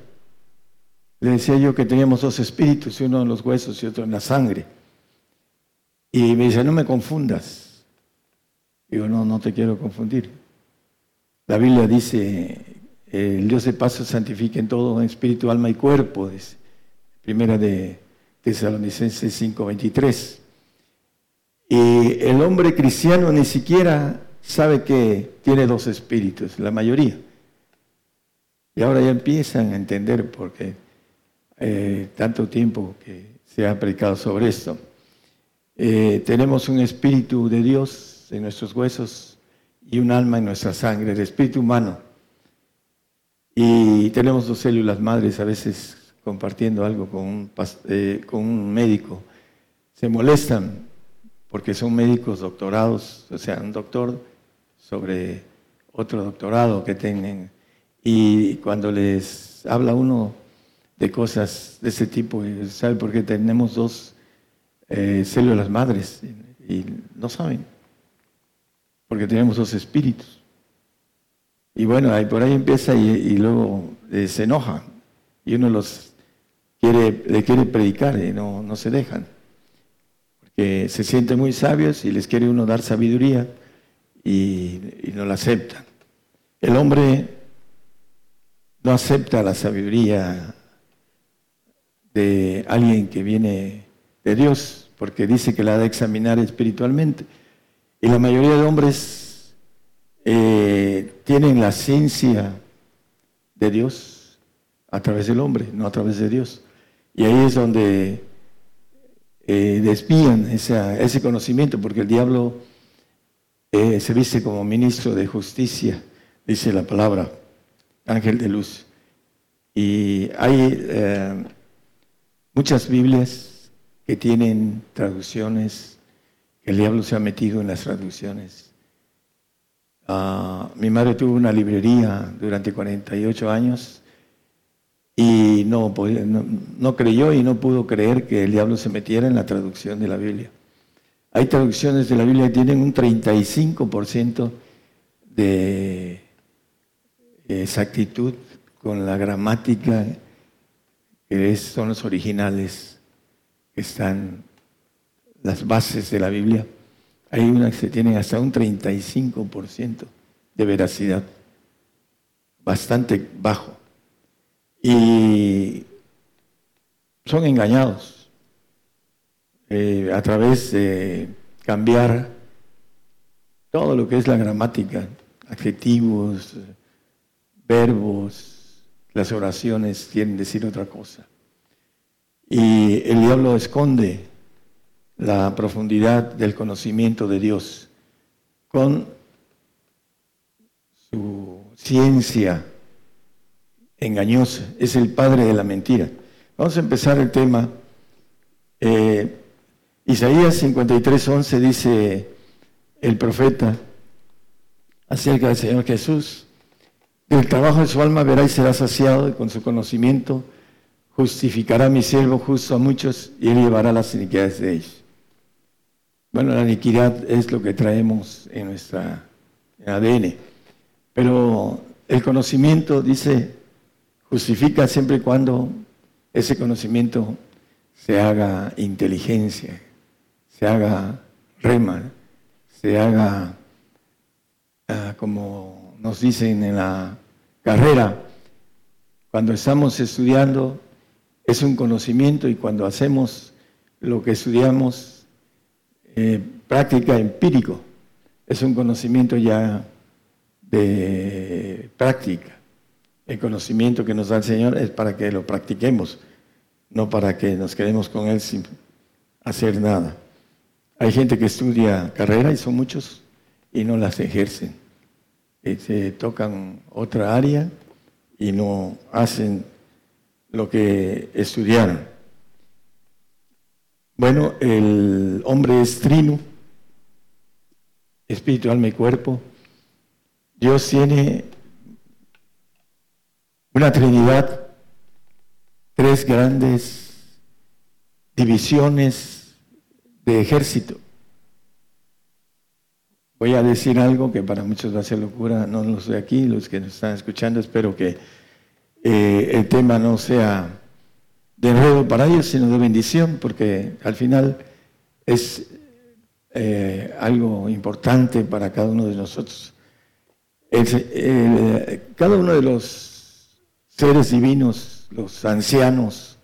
le decía yo que teníamos dos espíritus, uno en los huesos y otro en la sangre. Y me dice, no me confundas. Digo, no, no te quiero confundir. La Biblia dice, el Dios de paso santifica en todo, en espíritu, alma y cuerpo. Primera de Tesalonicenses 5:23. Y el hombre cristiano ni siquiera sabe que tiene dos espíritus, la mayoría. Y ahora ya empiezan a entender porque eh, tanto tiempo que se ha predicado sobre esto. Eh, tenemos un espíritu de Dios en nuestros huesos y un alma en nuestra sangre, el espíritu humano. Y tenemos dos células madres a veces compartiendo algo con un, eh, con un médico. Se molestan porque son médicos doctorados, o sea, un doctor sobre otro doctorado que tienen y cuando les habla uno de cosas de ese tipo, ¿sabe por qué tenemos dos eh, células madres? Y, no saben, porque tenemos dos espíritus. Y bueno, ahí, por ahí empieza y, luego eh, se enoja y uno los quiere, le quiere predicar y no, no se dejan. Porque se sienten muy sabios y les quiere uno dar sabiduría y, y no la aceptan. El hombre no acepta la sabiduría de alguien que viene de Dios, porque dice que la ha de examinar espiritualmente. Y la mayoría de hombres eh, tienen la ciencia de Dios a través del hombre, no a través de Dios. Y ahí es donde eh, ese conocimiento, porque el diablo eh, se viste como ministro de justicia, dice la palabra, ángel de luz. Y hay eh, muchas Biblias que tienen traducciones, que el diablo se ha metido en las traducciones. Ah, mi madre tuvo una librería durante 48 años y no, no, creyó y no pudo creer que el diablo se metiera en la traducción de la Biblia. Hay traducciones de la Biblia que tienen un 35% de exactitud con la gramática que son los originales, que están las bases de la Biblia. Hay una que se tiene hasta un 35% de veracidad, bastante bajo. Y son engañados eh, a través de cambiar todo lo que es la gramática, adjetivos, verbos, las oraciones quieren decir otra cosa. Y el diablo esconde la profundidad del conocimiento de Dios con su ciencia engañosa. Es el padre de la mentira. Vamos a empezar el tema. Eh, Isaías 53:11 dice el profeta acerca del Señor Jesús. El trabajo de su alma verá y será saciado, y con su conocimiento justificará mi siervo justo a muchos, y él llevará las iniquidades de ellos. Bueno, la iniquidad es lo que traemos en nuestra ADN, pero el conocimiento, dice, justifica siempre y cuando ese conocimiento se haga inteligencia, se haga rema, se haga ah, como nos dicen en la carrera, cuando estamos estudiando es un conocimiento y cuando hacemos lo que estudiamos, eh, práctica empírico, es un conocimiento ya de práctica. El conocimiento que nos da el Señor es para que lo practiquemos, no para que nos quedemos con Él sin hacer nada. Hay gente que estudia carrera y son muchos y no las ejercen se tocan otra área y no hacen lo que estudiaron. Bueno, el hombre es trino, espíritu, alma y cuerpo. Dios tiene una trinidad, tres grandes divisiones de ejército. Voy a decir algo que para muchos va a ser locura, no los de aquí, los que nos están escuchando, espero que eh, el tema no sea de enredo para ellos, sino de bendición, porque al final es eh, algo importante para cada uno de nosotros. cada uno de los seres divinos, los ancianos,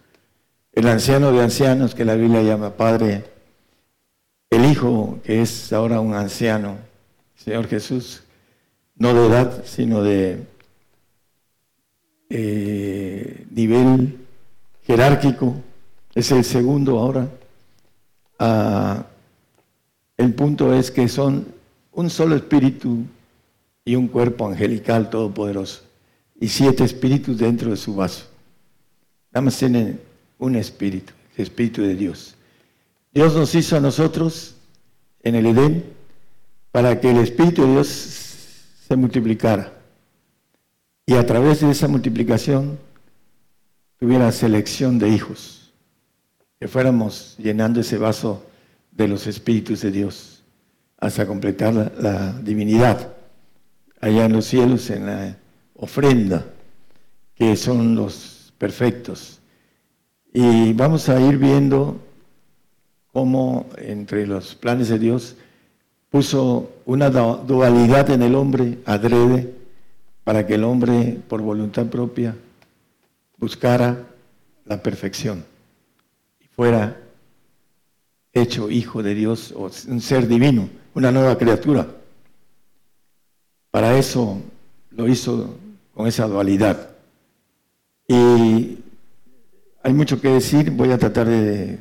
el anciano de ancianos que la Biblia llama Padre, el Hijo que es ahora un anciano, Señor Jesús, no de edad, sino de eh, nivel jerárquico, es el segundo ahora. Ah, el punto es que son un solo espíritu y un cuerpo angelical todopoderoso, y siete espíritus dentro de su vaso. Nada más tienen un espíritu, el espíritu de Dios. Dios nos hizo a nosotros en el Edén para que el Espíritu de Dios se multiplicara. Y a través de esa multiplicación tuviera selección de hijos, que fuéramos llenando ese vaso de los Espíritus de Dios hasta completar la, divinidad allá en los cielos, en la ofrenda, que son los perfectos. Y vamos a ir viendo cómo entre los planes de Dios puso una dualidad en el hombre adrede para que el hombre por voluntad propia buscara la perfección y fuera hecho hijo de Dios o un ser divino, una nueva criatura. Para eso lo hizo con esa dualidad. Y hay mucho que decir, voy a tratar de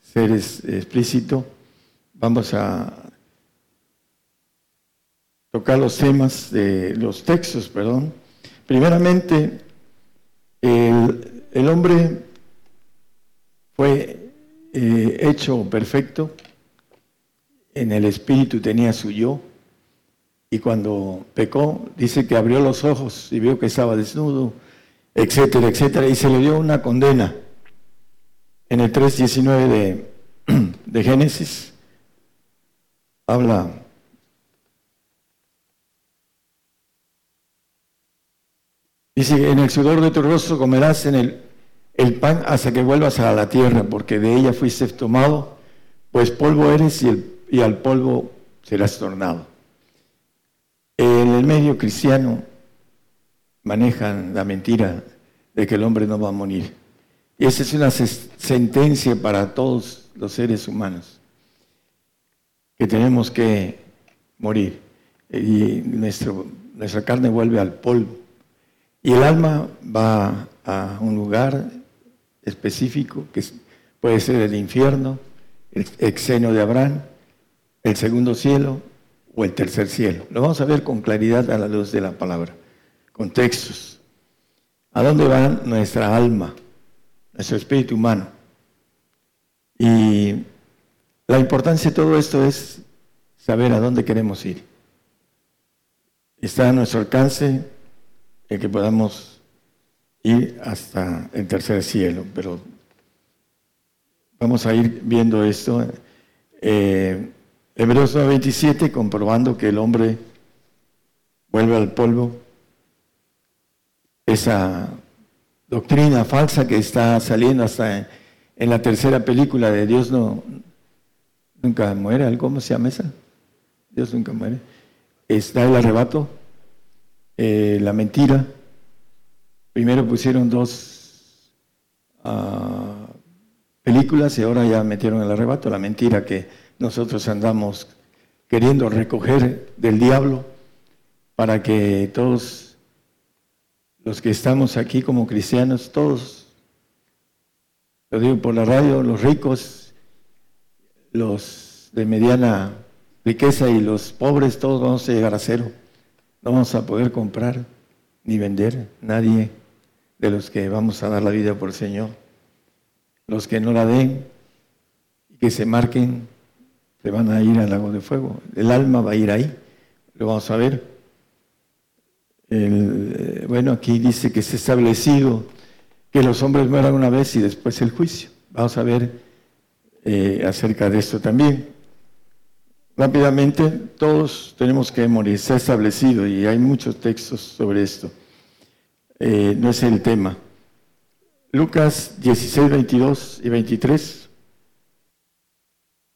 ser explícito, vamos a tocar los temas de los textos, perdón. Primeramente, el, hombre fue eh, hecho perfecto, en el espíritu tenía su yo, y cuando pecó, dice que abrió los ojos y vio que estaba desnudo, etcétera, etcétera, y se le dio una condena. En el 3.19 de, de Génesis habla Dice, en el sudor de tu rostro comerás en el, el, pan hasta que vuelvas a la tierra, porque de ella fuiste tomado, pues polvo eres y, al polvo serás tornado. En el medio cristiano manejan la mentira de que el hombre no va a morir. Y esa es una sentencia para todos los seres humanos, que tenemos que morir. Y nuestra carne vuelve al polvo. Y el alma va a un lugar específico, que puede ser el infierno, el exenio de Abraham, el segundo cielo o el tercer cielo. Lo vamos a ver con claridad a la luz de la palabra, con textos. ¿A dónde va nuestra alma, nuestro espíritu humano? Y la importancia de todo esto es saber a dónde queremos ir. Está a nuestro alcance el que podamos ir hasta el tercer cielo, pero vamos a ir viendo esto. Eh, Hebreos 27, comprobando que el hombre vuelve al polvo. Esa doctrina falsa que está saliendo hasta en, la tercera película de Dios no nunca muere, ¿cómo se llama esa? Dios nunca muere. Está el arrebato, eh, la mentira. Primero pusieron dos ah, películas y ahora ya metieron el arrebato, la mentira que nosotros andamos queriendo recoger del diablo para que todos los que estamos aquí como cristianos, todos, lo digo por la radio, los ricos, los de mediana riqueza y los pobres, todos vamos a llegar a cero. No vamos a poder comprar ni vender nadie de los que vamos a dar la vida por el Señor. Los que no la den y que se marquen se van a ir al lago de fuego. El alma va a ir ahí, lo vamos a ver. Eh, bueno, aquí dice que se ha establecido que los hombres mueran una vez y después el juicio. Vamos a ver eh, acerca de esto también. Rápidamente, todos tenemos que morir, se ha establecido y hay muchos textos sobre esto. Eh, no es el tema. Lucas 16, 22 y 23.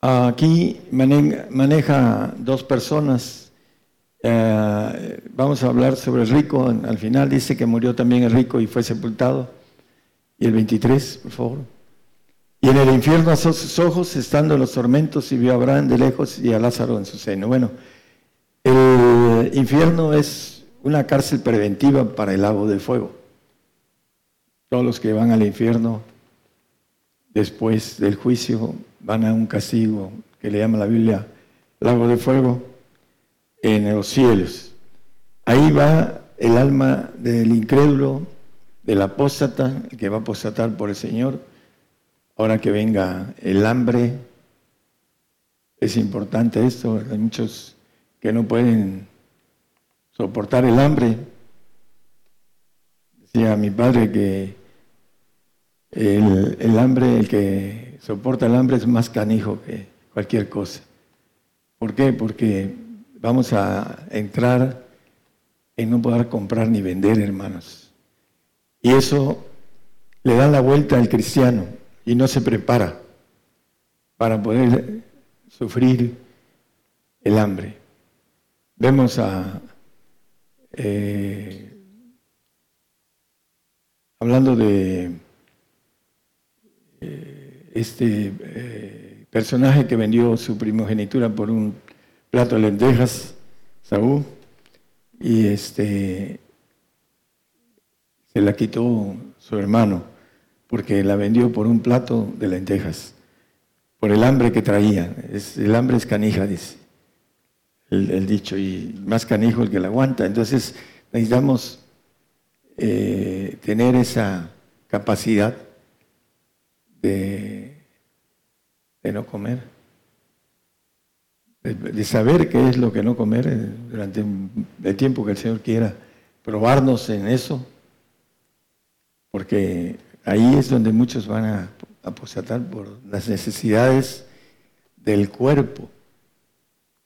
Aquí maneja dos personas. Eh, vamos a hablar sobre el rico. Al final dice que murió también el rico y fue sepultado. Y el 23, por favor. Y en el infierno asó sus ojos, estando en los tormentos, y vio a Abraham de lejos y a Lázaro en su seno. Bueno, el infierno es una cárcel preventiva para el lago de fuego. Todos los que van al infierno después del juicio van a un castigo que le llama la Biblia lago de fuego en los cielos. Ahí va el alma del incrédulo, del apóstata, que va a apostatar por el Señor. Ahora que venga el hambre, es importante esto, hay muchos que no pueden soportar el hambre. Decía mi padre que el, el hambre, el que soporta el hambre es más canijo que cualquier cosa. ¿Por qué? Porque vamos a entrar en no poder comprar ni vender, hermanos. Y eso le da la vuelta al cristiano y no se prepara para poder sufrir el hambre. Vemos a, eh, hablando de eh, este eh, personaje que vendió su primogenitura por un plato de lentejas, Saúl, y este se la quitó su hermano porque la vendió por un plato de lentejas. por el hambre que traía. El hambre es canija, dice el, dicho, y más canijo el que la aguanta. Entonces necesitamos eh, tener esa capacidad de, de no comer, de, saber qué es lo que no comer eh, durante el tiempo que el Señor quiera, probarnos en eso, porque ahí es donde muchos van a apostatar por las necesidades del cuerpo,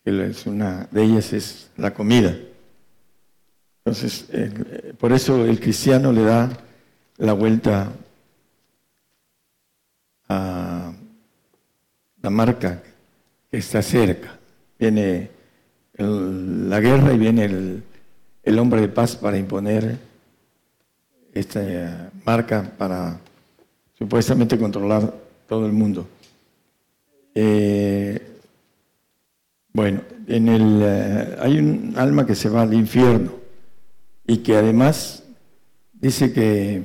que es una de ellas es la comida. Entonces, eh, por eso el cristiano le da la vuelta a la marca que está cerca. Viene la guerra y viene el, el hombre de paz para imponer esta marca para supuestamente controlar todo el mundo. Eh, bueno, en el, eh, hay un alma que se va al infierno y que además dice que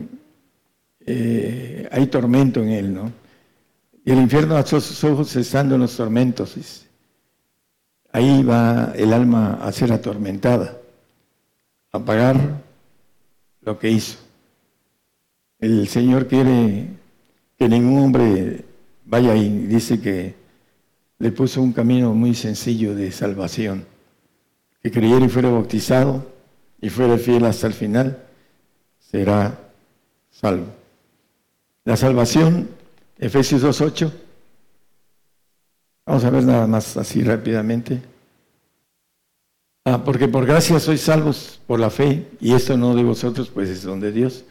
eh, hay tormento en él, ¿no? Y el infierno a sus ojos estando en los tormentos. Ahí va el alma a ser atormentada, a pagar lo que hizo. El Señor quiere que ningún hombre vaya y dice que le puso un camino muy sencillo de salvación, que creyera y fuera bautizado y fuera fiel hasta el final, será salvo. La salvación, Efesios 2.8, vamos a ver nada más así rápidamente. Ah, porque por gracia sois salvos por la fe, y esto no de vosotros, pues es don de Dios.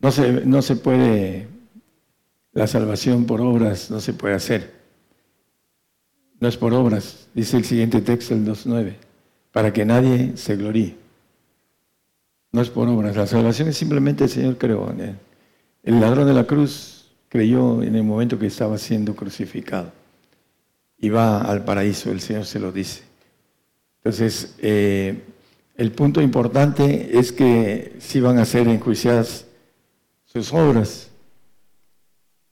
No se, no se puede la salvación por obras no se puede hacer. No es por obras, dice el siguiente texto, el 2.9, para que nadie se gloríe. No es por obras, la salvación es simplemente el Señor creó. El ladrón de la cruz creyó en el momento que estaba siendo crucificado y va al paraíso, el Señor se lo dice. Entonces, eh, el punto importante es que si van a ser enjuiciadas sus obras,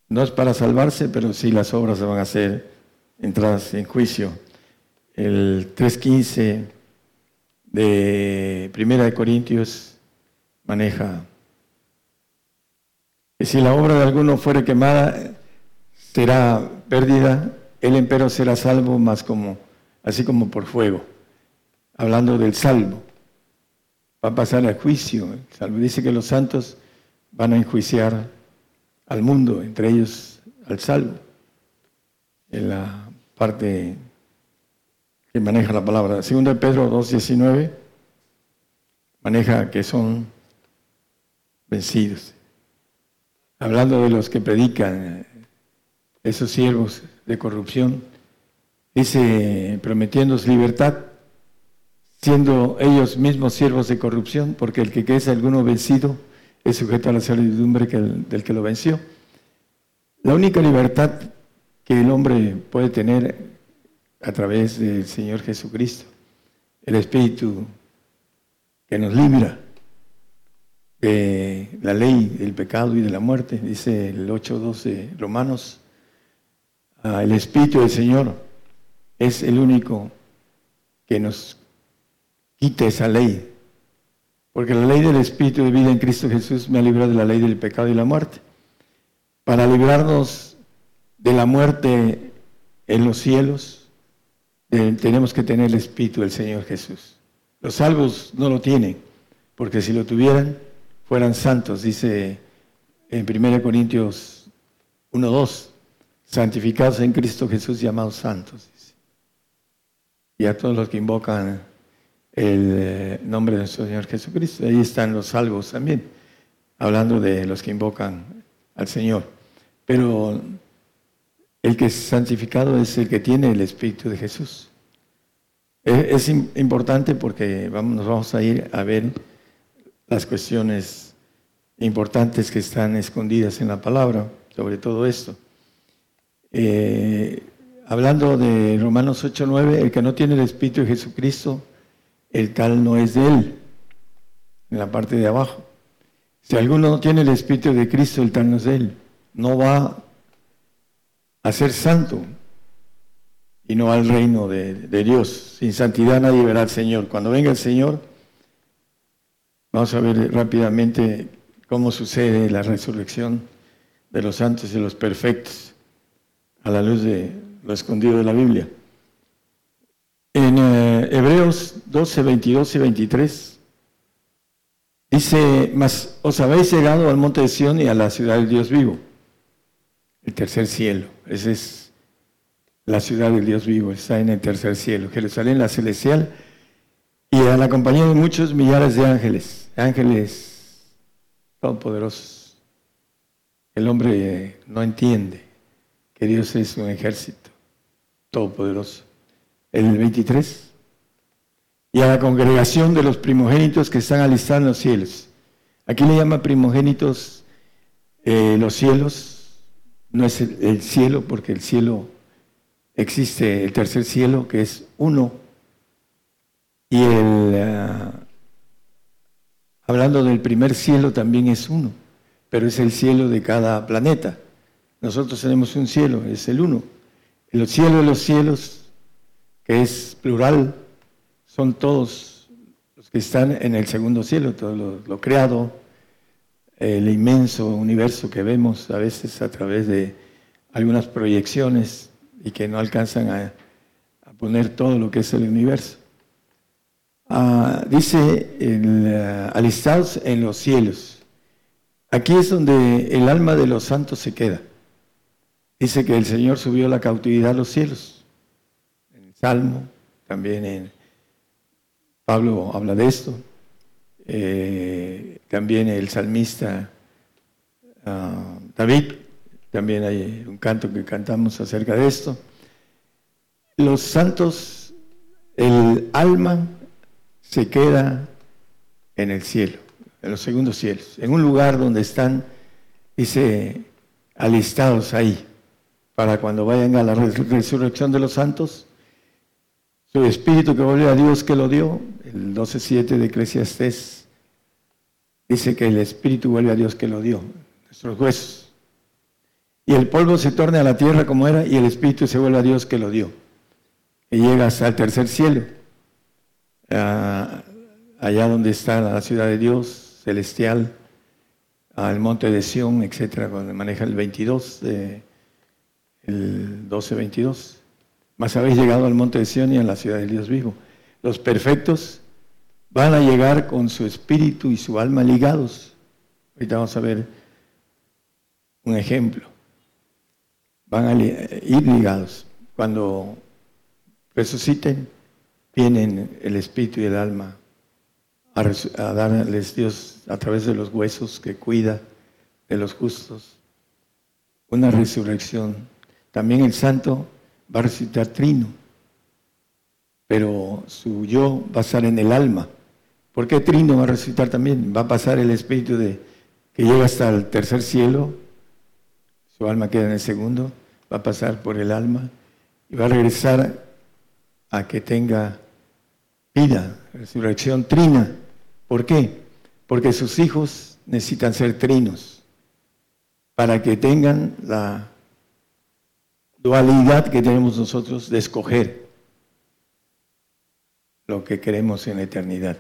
no es para salvarse, pero sí las obras se van a hacer entradas en juicio. El 3.15 de Primera de Corintios maneja que si la obra de alguno fuere quemada, será perdida, el empero será salvo, más como, así como por fuego. Hablando del salvo, va a pasar al juicio. Salvo dice que los santos van a enjuiciar al mundo, entre ellos al salvo, en la parte que maneja la palabra. Segunda de Pedro 2.19 maneja que son vencidos. Hablando de los que predican, esos siervos de corrupción, dice, prometiéndoos libertad, siendo ellos mismos siervos de corrupción, porque el que quede alguno vencido, es sujeto a la servidumbre del que lo venció. La única libertad que el hombre puede tener a través del Señor Jesucristo, el Espíritu que nos libra de la ley del pecado y de la muerte, dice el 8.12 Romanos, ah, el Espíritu del Señor es el único que nos quite esa ley porque la ley del Espíritu de vida en Cristo Jesús me ha librado de la ley del pecado y la muerte. Para librarnos de la muerte en los cielos, eh, tenemos que tener el Espíritu del Señor Jesús. Los salvos no lo tienen, porque si lo tuvieran, fueran santos, dice en 1 Corintios 1.2, santificados en Cristo Jesús, llamados santos. Y a todos los que invocan el eh, nombre de nuestro Señor Jesucristo. Ahí están los salvos también, hablando de los que invocan al Señor. Pero el que es santificado es el que tiene el Espíritu de Jesús. E, es, importante porque vamos, nos vamos a ir a ver las cuestiones importantes que están escondidas en la palabra sobre todo esto. Eh, hablando de Romanos 8.9, el que no tiene el Espíritu de Jesucristo, el tal no es de él, en la parte de abajo. Si alguno no tiene el Espíritu de Cristo, el tal no es de él. No va a ser santo y no al reino de, Dios. Sin santidad nadie verá al Señor. Cuando venga el Señor, vamos a ver rápidamente cómo sucede la resurrección de los santos y los perfectos a la luz de lo escondido de la Biblia. En eh, Hebreos 12, 22 y 23 dice, mas os habéis llegado al monte de Sión y a la ciudad del Dios vivo, el tercer cielo. Esa es la ciudad del Dios vivo, está en el tercer cielo, Jerusalén la celestial, y a la compañía de muchos millares de ángeles, ángeles todopoderosos. El hombre no entiende que Dios es un ejército todopoderoso. El 23. Y a la congregación de los primogénitos que están alistados en los cielos. Aquí le llama primogénitos eh, los cielos, no es el, cielo, porque el cielo existe, el tercer cielo, que es uno. Y el, ah, hablando del primer cielo, también es uno, pero es el cielo de cada planeta. Nosotros tenemos un cielo, es el uno. El cielo de los cielos, que es plural, son todos los que están en el segundo cielo, todo lo, creado, el inmenso universo que vemos a veces a través de algunas proyecciones y que no alcanzan a, poner todo lo que es el universo. Ah, dice el, ah, alistados en los cielos. Aquí es donde el alma de los santos se queda. Dice que el Señor subió la cautividad a los cielos. Salmo, también en Pablo habla de esto. Eh, también el salmista ah, David, también hay un canto que cantamos acerca de esto. Los santos, el alma se queda en el cielo, en los segundos cielos, en un lugar donde están, dice, alistados ahí para cuando vayan a la resurrección de los santos, su espíritu que vuelve a Dios que lo dio, el 12.7 de Eclesiastés, dice que el espíritu vuelve a Dios que lo dio, nuestros huesos. Y el polvo se torna a la tierra como era y el espíritu se vuelve a Dios que lo dio. Y llega hasta el tercer cielo, allá donde está la ciudad de Dios celestial, al monte de Sión, etcétera, donde maneja el 22 de el 12:22. Mas habéis llegado al monte de Sion y a la ciudad del Dios vivo. Los perfectos van a llegar con su espíritu y su alma ligados. Ahorita vamos a ver un ejemplo. Van a ir ligados. Cuando resuciten, vienen el espíritu y el alma a darles Dios a través de los huesos que cuida de los justos una resurrección también el santo va a resucitar trino, pero su yo va a estar en el alma. ¿Por qué trino va a resucitar también? Va a pasar el espíritu de que llega hasta el tercer cielo, su alma queda en el segundo, va a pasar por el alma y va a regresar a que tenga vida, resurrección trina. ¿Por qué? Porque sus hijos necesitan ser trinos para que tengan la dualidad que tenemos nosotros de escoger lo que queremos en la eternidad.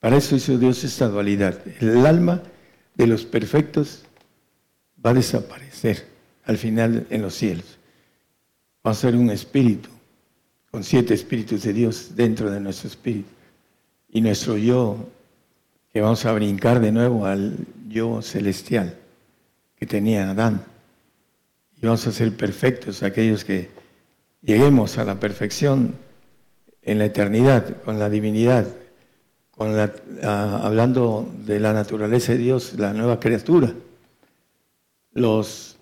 Para eso hizo Dios esta dualidad. El alma de los perfectos va a desaparecer al final en los cielos. Va a ser un espíritu, con siete espíritus de Dios dentro de nuestro espíritu. Y nuestro yo, que vamos a brincar de nuevo al yo celestial que tenía Adán y vamos a ser perfectos, aquellos que lleguemos a la perfección en la eternidad, con la divinidad, con la, hablando de la naturaleza de Dios, la nueva criatura. Los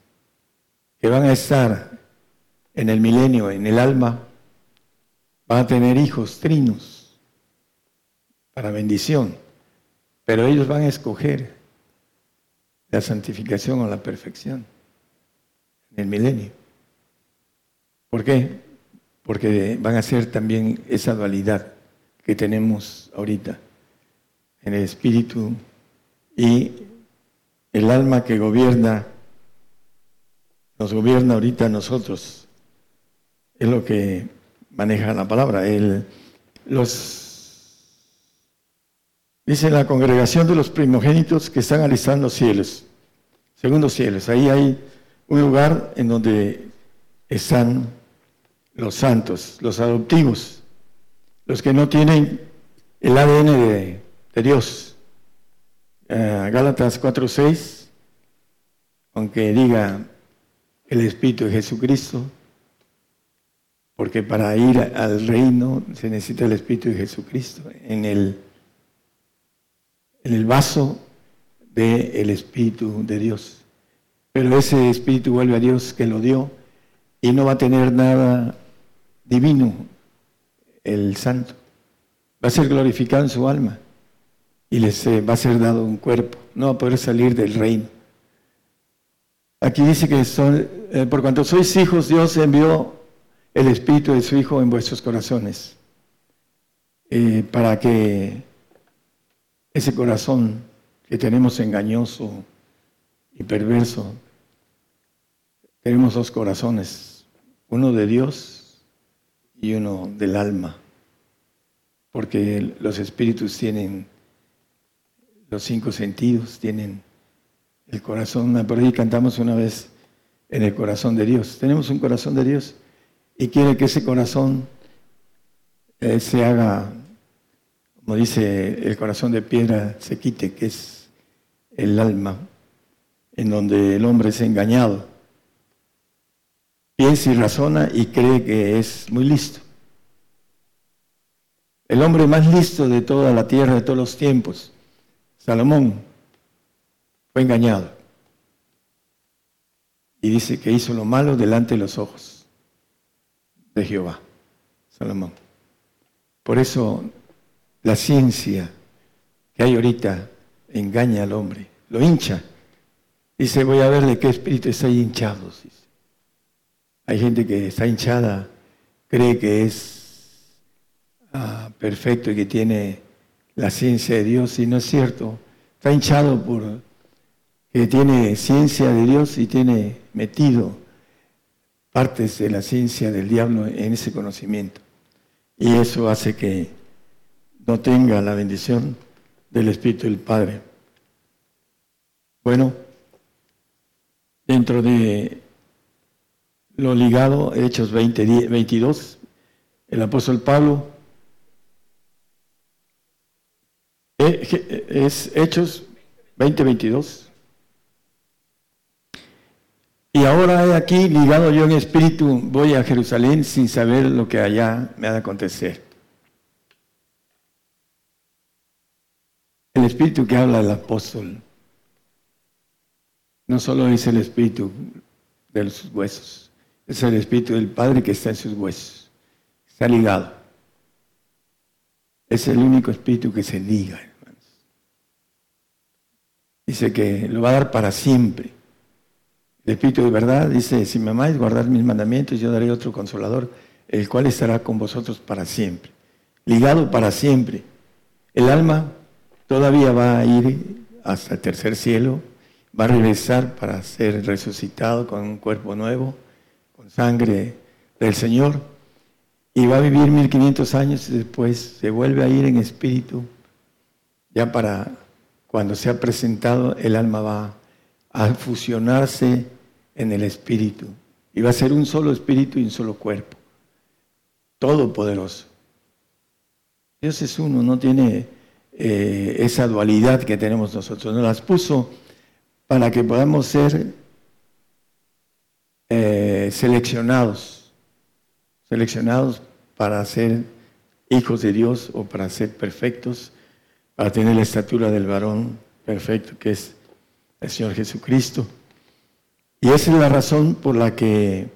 que van a estar en el milenio, en el alma, van a tener hijos trinos para bendición, pero ellos van a escoger la santificación o la perfección el milenio. ¿Por qué? Porque van a ser también esa dualidad que tenemos ahorita en el espíritu y el alma que gobierna nos gobierna ahorita nosotros. Es lo que maneja la palabra. El, los, dice la congregación de los primogénitos que están alistando los cielos, segundos cielos. Ahí hay un lugar en donde están los santos, los adoptivos, los que no tienen el ADN de, Dios. Uh, Gálatas 4:6, aunque diga el Espíritu de Jesucristo, porque para ir al reino se necesita el Espíritu de Jesucristo en el, en el vaso del Espíritu de Dios. Pero ese Espíritu vuelve a Dios que lo dio y no va a tener nada divino el santo. Va a ser glorificado en su alma y les va a ser dado un cuerpo. No va a poder salir del reino. Aquí dice que son, eh, por cuanto sois hijos, Dios envió el Espíritu de su Hijo en vuestros corazones, eh, para que ese corazón que tenemos engañoso y perverso, tenemos dos corazones, uno de Dios y uno del alma, porque los espíritus tienen los cinco sentidos, tienen el corazón, por ahí cantamos una vez en el corazón de Dios, tenemos un corazón de Dios y quiere que ese corazón eh, se haga, como dice el corazón de piedra, se quite, que es el alma, en donde el hombre es engañado. Piensa y razona y cree que es muy listo. El hombre más listo de toda la tierra, de todos los tiempos, Salomón, fue engañado. Y dice que hizo lo malo delante de los ojos de Jehová, Salomón. Por eso la ciencia que hay ahorita engaña al hombre, lo hincha. Dice, voy a ver de qué espíritu está hinchado. Hay gente que está hinchada, cree que es ah, perfecto y que tiene la ciencia de Dios y no es cierto. Está hinchado por que tiene ciencia de Dios y tiene metido partes de la ciencia del diablo en ese conocimiento. Y eso hace que no tenga la bendición del Espíritu del Padre. Bueno, dentro de lo ligado, Hechos 20, 22, el apóstol Pablo, eh, es Hechos 20, 22. Y ahora aquí, ligado yo en espíritu, voy a Jerusalén sin saber lo que allá me ha de acontecer. El espíritu que habla el apóstol no solo es el espíritu de sus huesos, es el espíritu del Padre que está en sus huesos. Está ligado. Es el único espíritu que se liga, hermanos. Dice que lo va a dar para siempre. El Espíritu de verdad dice, si me amáis, guardad mis mandamientos, yo daré otro consolador, el cual estará con vosotros para siempre, ligado para siempre. El alma todavía va a ir hasta el tercer cielo, va a regresar para ser resucitado con un cuerpo nuevo, sangre del Señor, y va a vivir 1500 años y después se vuelve a ir en espíritu, ya para cuando sea presentado, el alma va a fusionarse en el Espíritu. Y va a ser un solo Espíritu y un solo cuerpo. Todopoderoso. Dios es uno, no tiene eh, esa dualidad que tenemos nosotros. Nos las puso para que podamos ser eh, seleccionados, seleccionados para ser hijos de Dios o para ser perfectos, para tener la estatura del varón perfecto que es el Señor Jesucristo. Y esa es la razón por la que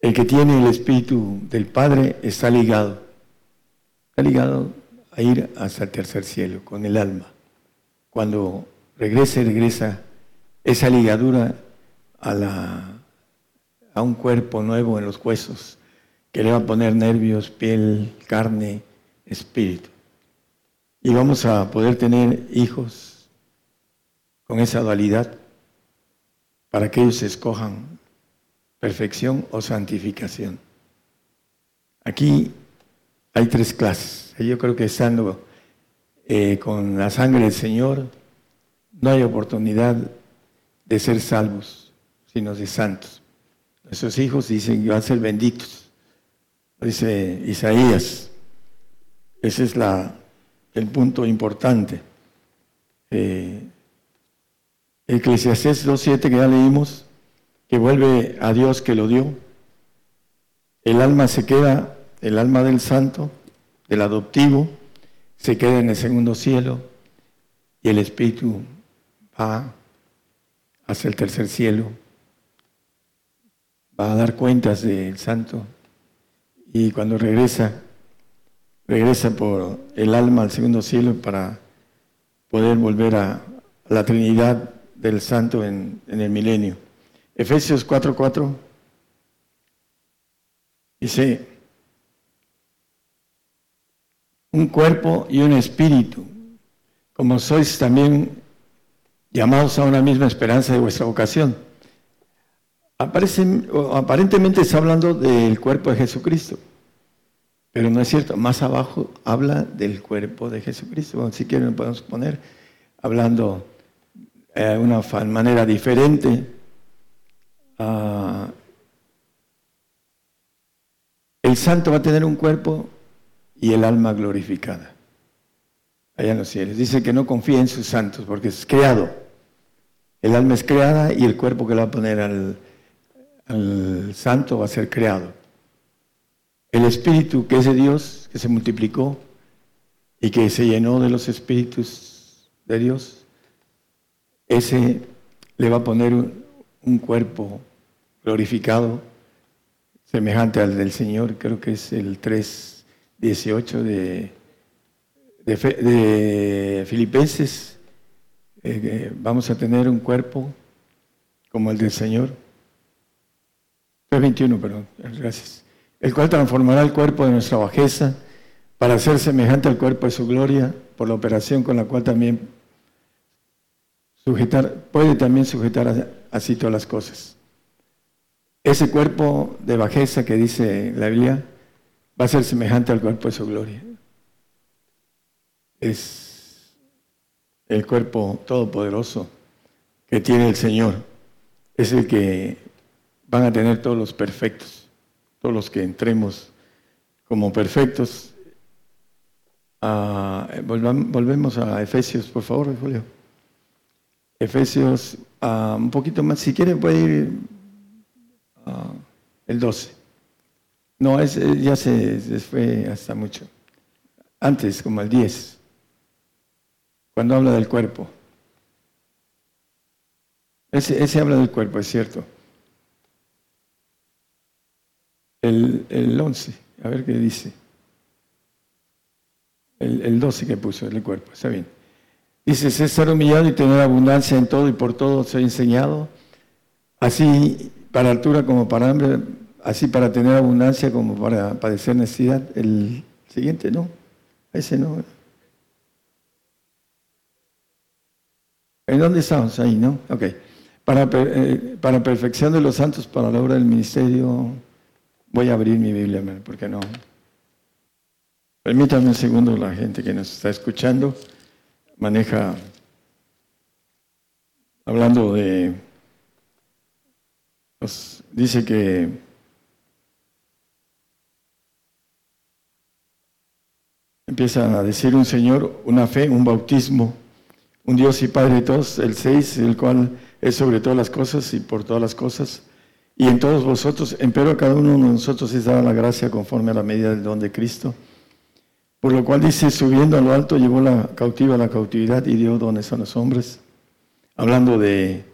el que tiene el Espíritu del Padre está ligado. Está ligado a ir hasta el tercer cielo con el alma. Cuando regrese, regresa esa ligadura a, la, a un cuerpo nuevo en los huesos que le va a poner nervios, piel, carne, espíritu. Y vamos a poder tener hijos con esa dualidad para que ellos escojan perfección o santificación. Aquí hay tres clases. Yo creo que estando eh, con la sangre del Señor, no hay oportunidad de ser salvos, sino de santos. Nuestros hijos dicen van a ser benditos. Dice Isaías. Ese es la, el punto importante. Eh, Eclesiastés 2.7 que ya leímos, que vuelve a Dios que lo dio. El alma se queda, el alma del santo, del adoptivo, se queda en el segundo cielo y el espíritu va hacia el tercer cielo, va a dar cuentas del santo y cuando regresa, regresa por el alma al segundo cielo para poder volver a la Trinidad del santo en, el milenio. Efesios 4:4 dice, un cuerpo y un espíritu, como sois también llamados a una misma esperanza de vuestra vocación. Aparentemente está hablando del cuerpo de Jesucristo, pero no es cierto. Más abajo habla del cuerpo de Jesucristo. si quieren podemos poner hablando de eh, una manera diferente. Ah, el santo va a tener un cuerpo y el alma glorificada allá en los cielos. Dice que no confía en sus santos porque es creado. El alma es creada y el cuerpo que le va a poner al, al santo va a ser creado. El espíritu que es de Dios, que se multiplicó y que se llenó de los espíritus de Dios, ese le va a poner un, cuerpo glorificado, semejante al del Señor, creo que es el 3.18 de, de, de Filipenses. Eh, vamos a tener un cuerpo como el del Señor. 3.21, perdón, gracias. El cual transformará el cuerpo de nuestra bajeza para ser semejante al cuerpo de su gloria, por la operación con la cual también puede también sujetar así todas las cosas. Ese cuerpo de bajeza que dice la Biblia va a ser semejante al cuerpo de su gloria. Es el cuerpo todopoderoso que tiene el Señor. Es el que van a tener todos los perfectos, todos los que entremos como perfectos. Ah, volvemos a Efesios, por favor, Julio. Efesios, ah, un poquito más, si quiere puede ir uh, el 12. No, es, ya se, fue hasta mucho. Antes, como el 10, cuando habla del cuerpo. Ese habla del cuerpo, es cierto. El, el 11, a ver qué dice. El, el 12 que puso, el cuerpo, está bien. Dice, ser humillado y tener abundancia en todo y por todo ha enseñado, así para altura como para hambre, así para tener abundancia como para padecer necesidad. El siguiente no, ese no. ¿En dónde estamos? Ahí, ¿no? Ok. Para, eh, para perfección de los santos, para la obra del ministerio, voy a abrir mi Biblia, porque no. Permítanme un segundo la gente que nos está escuchando maneja, hablando de, pues, dice que empieza a decir un Señor, una fe, un bautismo, un Dios y Padre de todos, el seis, el cual es sobre todas las cosas y por todas las cosas, y en todos vosotros, empero a cada uno de nosotros es dada la gracia conforme a la medida del don de Cristo. Por lo cual dice, subiendo a lo alto, llevó la cautiva a la cautividad y dio dones a los hombres. Hablando de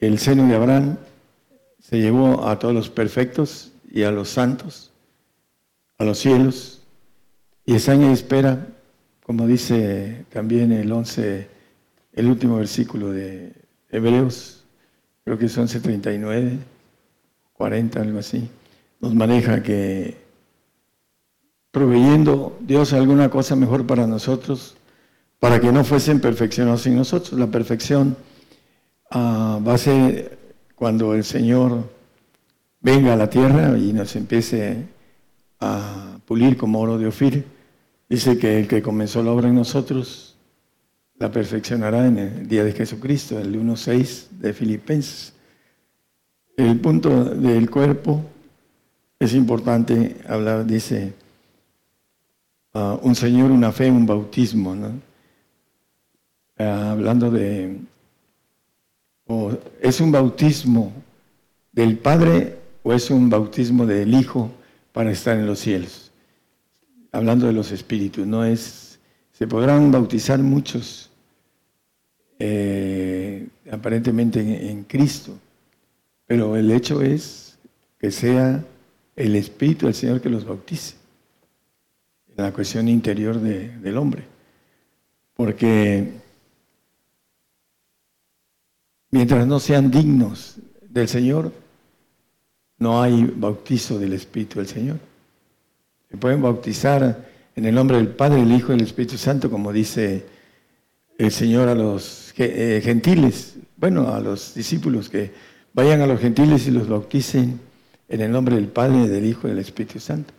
el seno de Abraham, se llevó a todos los perfectos y a los santos, a los cielos, y están en espera, como dice también el 11, el último versículo de Hebreos, creo que es 11.39, 40, algo así, nos maneja que proveyendo Dios alguna cosa mejor para nosotros, para que no fuesen perfeccionados sin nosotros. La perfección ah, va a ser cuando el Señor venga a la tierra y nos empiece a pulir como oro de Ofir. Dice que el que comenzó la obra en nosotros la perfeccionará en el día de Jesucristo, el 1.6 de Filipenses. El punto del cuerpo es importante hablar, dice, ah, un Señor, una fe, un bautismo, ¿no? Ah, hablando de, ¿es un bautismo del Padre o es un bautismo del Hijo para estar en los cielos? Hablando de los espíritus, no es, se podrán bautizar muchos eh, aparentemente en Cristo, pero el hecho es que sea el Espíritu del Señor que los bautice, en la cuestión interior del hombre. Porque mientras no sean dignos del Señor, no hay bautizo del Espíritu del Señor. Se pueden bautizar en el nombre del Padre, el Hijo y el Espíritu Santo, como dice el Señor a los eh, gentiles, bueno, a los discípulos que vayan a los gentiles y los bauticen en el nombre del Padre, del Hijo y del Espíritu Santo.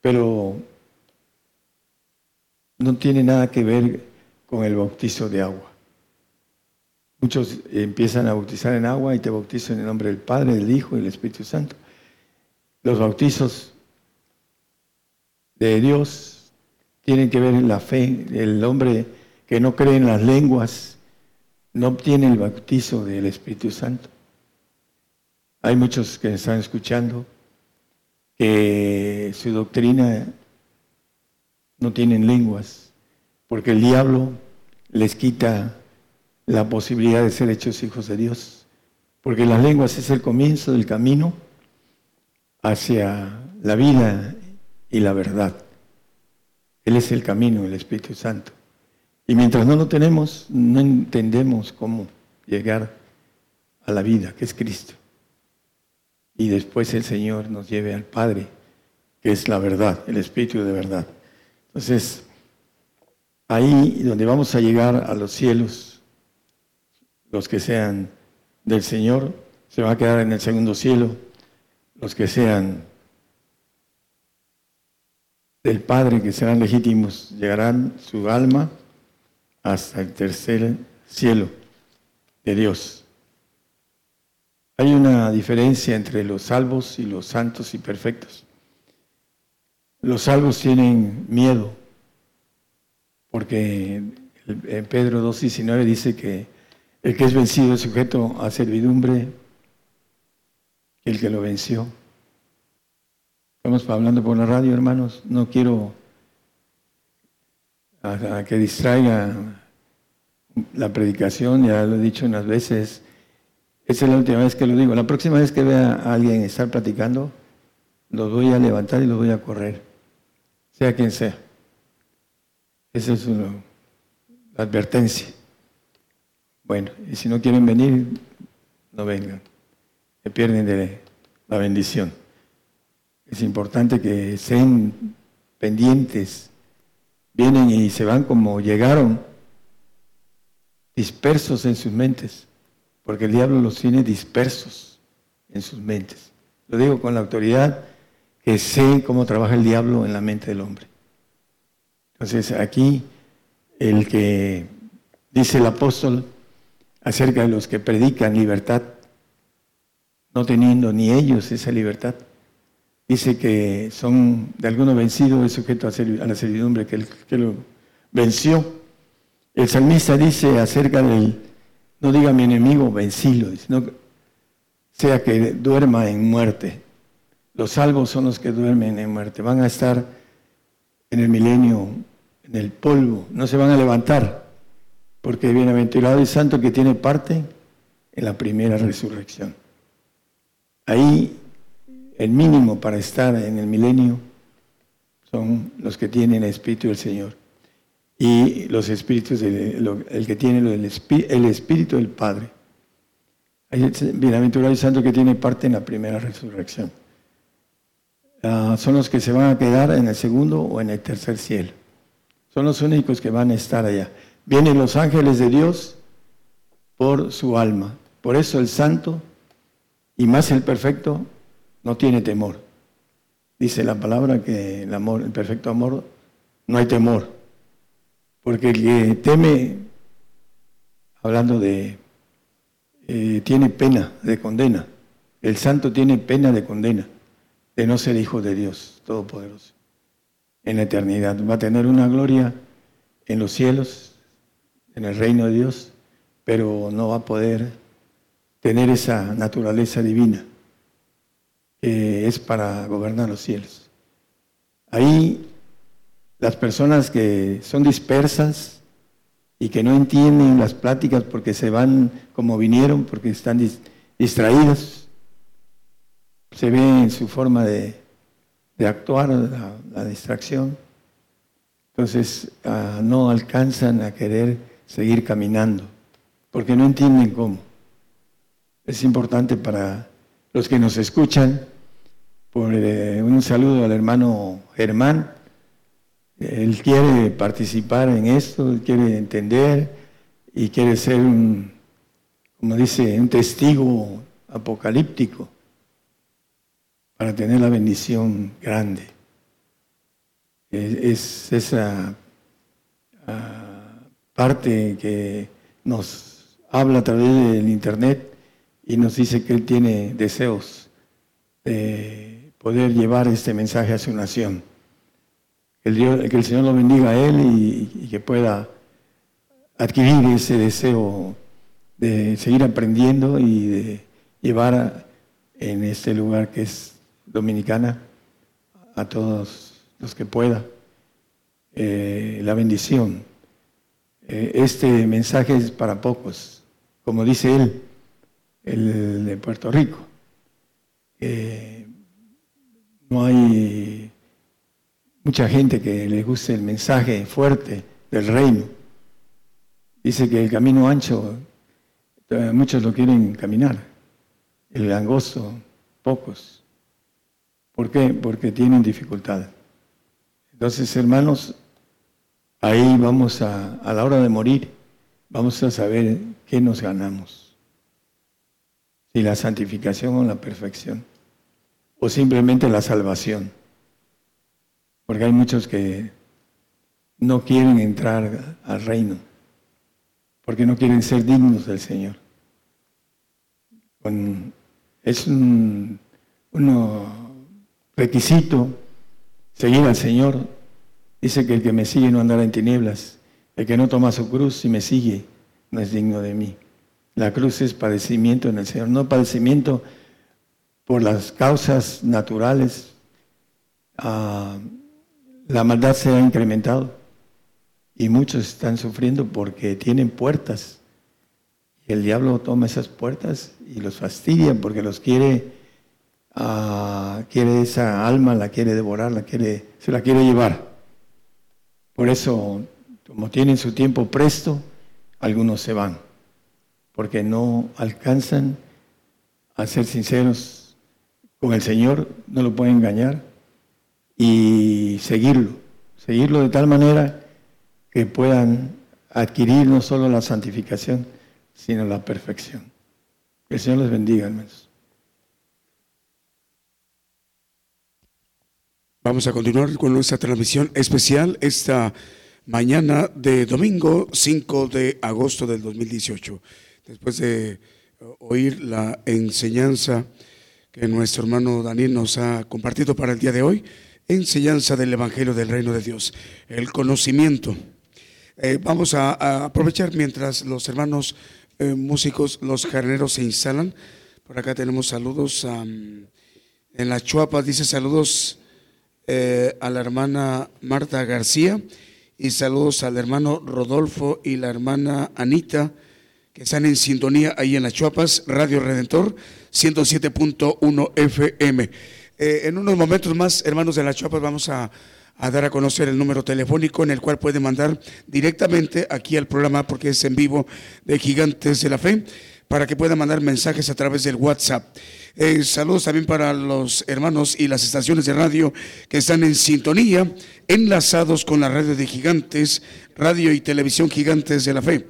Pero no tiene nada que ver con el bautizo de agua. Muchos empiezan a bautizar en agua y te bautizan en el nombre del Padre, del Hijo y del Espíritu Santo. Los bautizos de Dios tienen que ver en la fe. El hombre que no cree en las lenguas no obtiene el bautizo del Espíritu Santo. Hay muchos que están escuchando que su doctrina no tienen lenguas, porque el diablo les quita la posibilidad de ser hechos hijos de Dios, porque las lenguas es el comienzo del camino hacia la vida y la verdad. Él es el camino, el Espíritu Santo. Y mientras no lo tenemos, no entendemos cómo llegar a la vida, que es Cristo y después el Señor nos lleve al Padre, que es la verdad, el Espíritu de verdad. Entonces, ahí donde vamos a llegar a los cielos, los que sean del Señor, se van a quedar en el segundo cielo, los que sean del Padre, que serán legítimos, llegarán su alma hasta el tercer cielo de Dios. Hay una diferencia entre los salvos y los santos y perfectos. Los salvos tienen miedo, porque en Pedro 2.19 dice que el que es vencido es sujeto a servidumbre, el que lo venció. Estamos hablando por la radio, hermanos. No quiero que distraiga la predicación, ya lo he dicho unas veces esa es la última vez que lo digo. La próxima vez que vea a alguien estar platicando, los voy a levantar y los voy a correr, sea quien sea. Esa es una, advertencia. Bueno, y si no quieren venir, no vengan. Se pierden de la bendición. Es importante que estén pendientes. Vienen y se van como llegaron, dispersos en sus mentes porque el diablo los tiene dispersos en sus mentes. Lo digo con la autoridad que sé cómo trabaja el diablo en la mente del hombre. Entonces aquí el que dice el apóstol acerca de los que predican libertad, no teniendo ni ellos esa libertad, dice que son de alguno vencido, es sujeto a la servidumbre que, que lo venció. El salmista dice acerca del no diga mi enemigo, vencilo, sino sea que duerma en muerte. Los salvos son los que duermen en muerte. Van a estar en el milenio, en el polvo, no se van a levantar, porque bienaventurado y santo que tiene parte en la primera resurrección. Ahí el mínimo para estar en el milenio son los que tienen el Espíritu del Señor y los espíritus, el que tiene el, espíritu del Padre. Bienaventurado y santo que tiene parte en la primera resurrección. Ah, son los que se van a quedar en el segundo o en el tercer cielo. Son los únicos que van a estar allá. Vienen los ángeles de Dios por su alma. Por eso el santo, y más el perfecto, no tiene temor. Dice la palabra que el amor, el perfecto amor, no hay temor. Porque el que teme, hablando de, eh, tiene pena de condena. El santo tiene pena de condena de no ser hijo de Dios Todopoderoso en la eternidad. Va a tener una gloria en los cielos, en el reino de Dios, pero no va a poder tener esa naturaleza divina que es para gobernar los cielos. Ahí las personas que son dispersas y que no entienden las pláticas porque se van como vinieron, porque están distraídas, se ve en su forma de, actuar, la, distracción. Entonces ah, no alcanzan a querer seguir caminando, porque no entienden cómo. Es importante para los que nos escuchan, por eh, un saludo al hermano Germán. Él quiere participar en esto, quiere entender y quiere ser un, como dice, un testigo apocalíptico para tener la bendición grande. Es, esa ah, parte que nos habla a través del Internet y nos dice que Él tiene deseos de poder llevar este mensaje a su nación. Que el, Señor lo bendiga a Él y, que pueda adquirir ese deseo de seguir aprendiendo y de llevar en este lugar que es dominicana a todos los que pueda eh, la bendición. Eh, este mensaje es para pocos, como dice él, el de Puerto Rico. no hay mucha gente que le guste el mensaje fuerte del reino. Dice que el camino ancho, muchos lo quieren caminar, el angosto, pocos. ¿Por qué? Porque tienen dificultad. Entonces, hermanos, ahí vamos a, a la hora de morir, vamos a saber qué nos ganamos. Si la santificación o la perfección, o simplemente la salvación. Porque hay muchos que no quieren entrar al reino, porque no quieren ser dignos del Señor. es un, requisito seguir al Señor. Dice que el que me sigue no andará en tinieblas. El que no toma su cruz y me sigue no es digno de mí. La cruz es padecimiento en el Señor, no padecimiento por las causas naturales. Ah, la maldad se ha incrementado y muchos están sufriendo porque tienen puertas. Y el diablo toma esas puertas y los fastidia porque los quiere Ah, quiere esa alma, la quiere devorar, la quiere, se la quiere llevar. Por eso, como tienen su tiempo presto, algunos se van, porque no alcanzan a ser sinceros con el Señor, no lo pueden engañar y seguirlo, seguirlo de tal manera que puedan adquirir no solo la santificación, sino la perfección. Que el Señor les bendiga, hermanos. Vamos a continuar con nuestra transmisión especial esta mañana de domingo 5 de agosto del 2018. Después de eh, oír la enseñanza que nuestro hermano Daniel nos ha compartido para el día de hoy, enseñanza del Evangelio del Reino de Dios, el conocimiento. Eh, vamos a, aprovechar mientras los hermanos eh, músicos, los jardineros se instalan. Por acá tenemos saludos en la Chuapa, dice saludos eh, a la hermana Marta García y saludos al hermano Rodolfo y la hermana Anita que están en sintonía ahí en las Chuapas, Radio Redentor 107.1 FM. Eh, en unos momentos más, hermanos de las Chuapas, vamos a, dar a conocer el número telefónico en el cual pueden mandar directamente aquí al programa porque es en vivo de Gigantes de la Fe para que puedan mandar mensajes a través del WhatsApp. Eh, saludos también para los hermanos y las estaciones de radio que están en sintonía, enlazados con la radio de Gigantes, radio y televisión Gigantes de la Fe.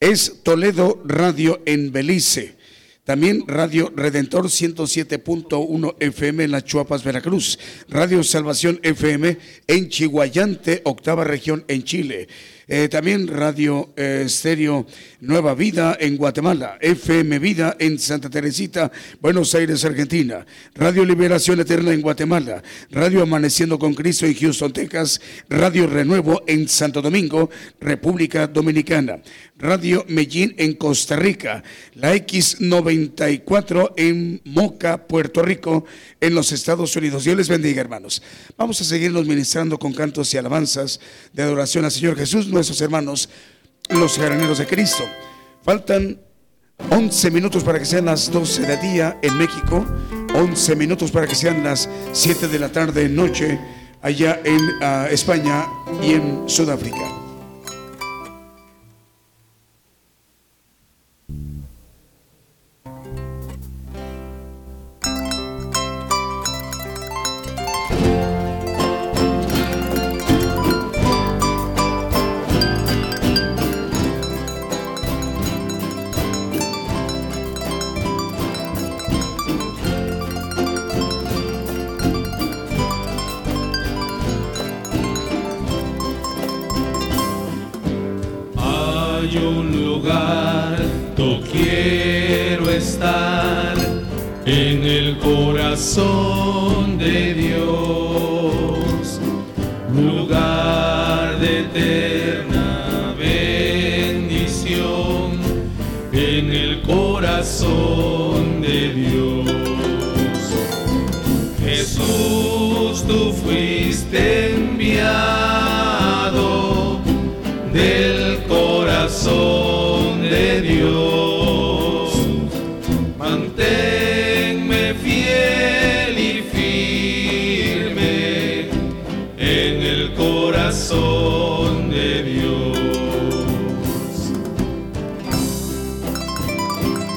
es Toledo Radio en Belice. También Radio Redentor 107.1 FM en las Chuapas, Veracruz. Radio Salvación FM en Chihuayante, octava región en Chile. Eh, también Radio eh, Estéreo Nueva Vida en Guatemala, FM Vida en Santa Teresita, Buenos Aires, Argentina, Radio Liberación Eterna en Guatemala, Radio Amaneciendo con Cristo en Houston, Texas, Radio Renuevo en Santo Domingo, República Dominicana, Radio Medellín en Costa Rica, la X94 en Moca, Puerto Rico, en los Estados Unidos. Dios les bendiga, hermanos. Vamos a seguirnos ministrando con cantos y alabanzas de adoración al Señor Jesús, nuestros hermanos, los graneros de Cristo. Faltan 11 minutos para que sean las 12 de día en México, 11 minutos para que sean las 7 de la tarde en noche allá en uh, España y en Sudáfrica. Corazón de Dios, lugar de eterna bendición en el corazón de Dios. Jesús, tú fuiste Hay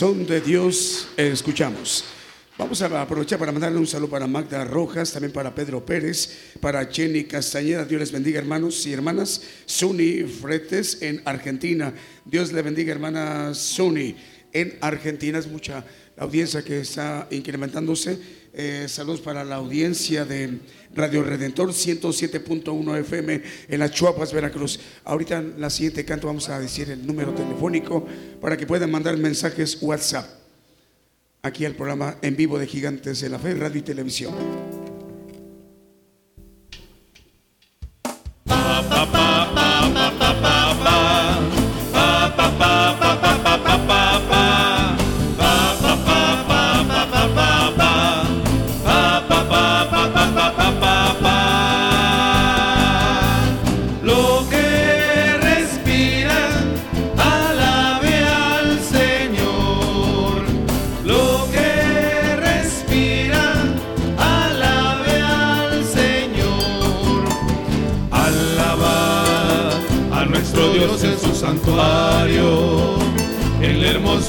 corazón de Dios eh, escuchamos. Vamos a aprovechar para mandarle un saludo para Magda Rojas, también para Pedro Pérez, para Jenny Castañeda. Dios les bendiga, hermanos y hermanas. Suni Fretes en Argentina. Dios le bendiga, hermana Suni. En Argentina es mucha la audiencia que está incrementándose. Eh, saludos para la audiencia de Radio Redentor 107.1 FM en las Chuapas, Veracruz. Ahorita en la siguiente canto vamos a decir el número telefónico para que puedan mandar mensajes WhatsApp aquí al programa en vivo de Gigantes de la Fe, Radio y Televisión.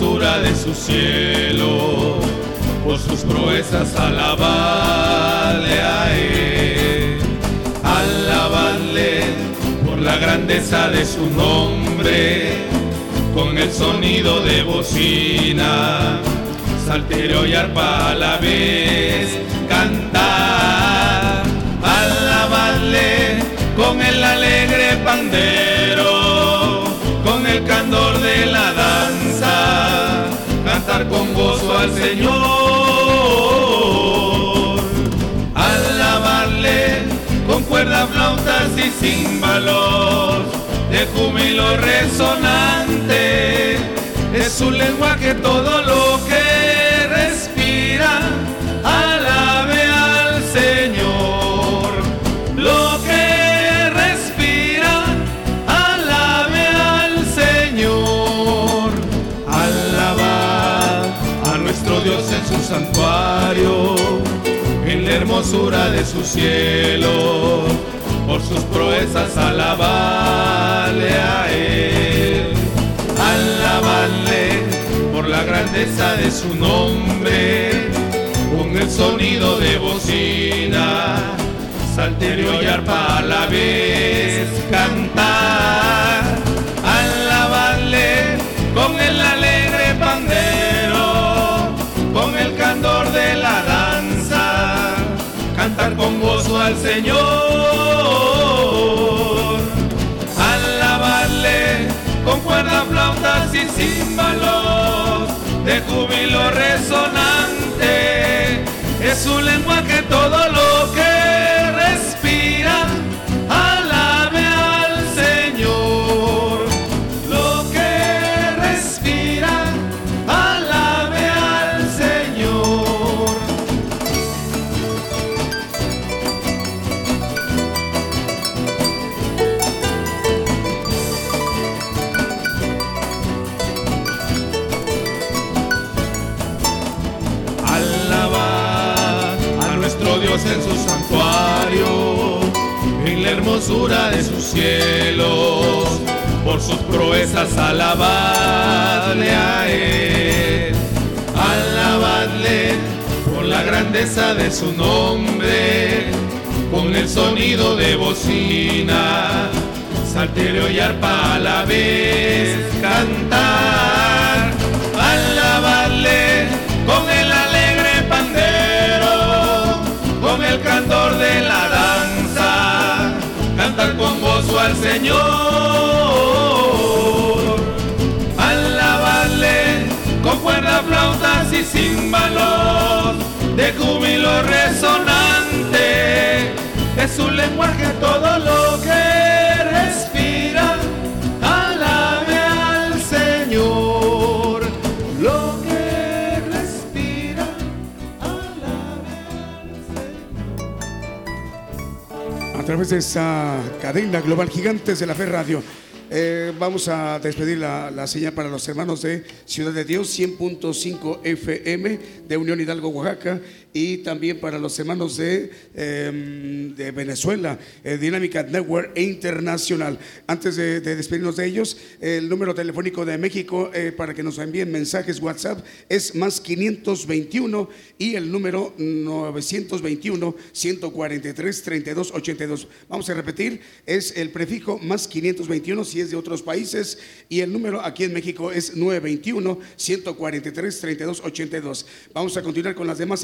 De su cielo, por sus proezas alabadle a él, por la grandeza de su nombre, con el sonido de bocina, salterio y arpa a la vez, cantar, alabadle con el alegre pandero, con el candor de la con gozo al Señor, alabarle con cuerdas, flautas y címbalos, de júbilo resonante, es su lengua que todo lo que respira, hermosura de su cielo. Por sus proezas, alabale a Él. Alabale por la grandeza de su nombre, con el sonido de bocina salterio y arpa a la vez cantar, al Señor, alabarle con cuerdas, flautas y címbalos de júbilo resonante, es su lengua que todo lo que hermosura de sus cielos, por sus proezas alabadle a Él, alabadle por la grandeza de su nombre, con el sonido de bocina, salterio y arpa a la vez cantar, alabadle con el alegre pandero, con el candor de la danza, con gozo al Señor, alabarle con cuerdas, flautas y címbalos, de júbilo resonante, es su lenguaje todo lo que través de esa cadena global Gigantes de la Fe Radio. eh, vamos a despedir la, la señal para los hermanos de Ciudad de Dios, 100.5 FM de Unión Hidalgo, Oaxaca, y también para los hermanos de, eh, de Venezuela, eh, Dinámica Network Internacional. Antes de, de despedirnos de ellos, el número telefónico de México eh, para que nos envíen mensajes WhatsApp es más 521 y el número 921 143 32 82. Vamos a repetir, es el prefijo más 521 si es de otros países y el número aquí en México es 921 143 32 82. Vamos a continuar con las demás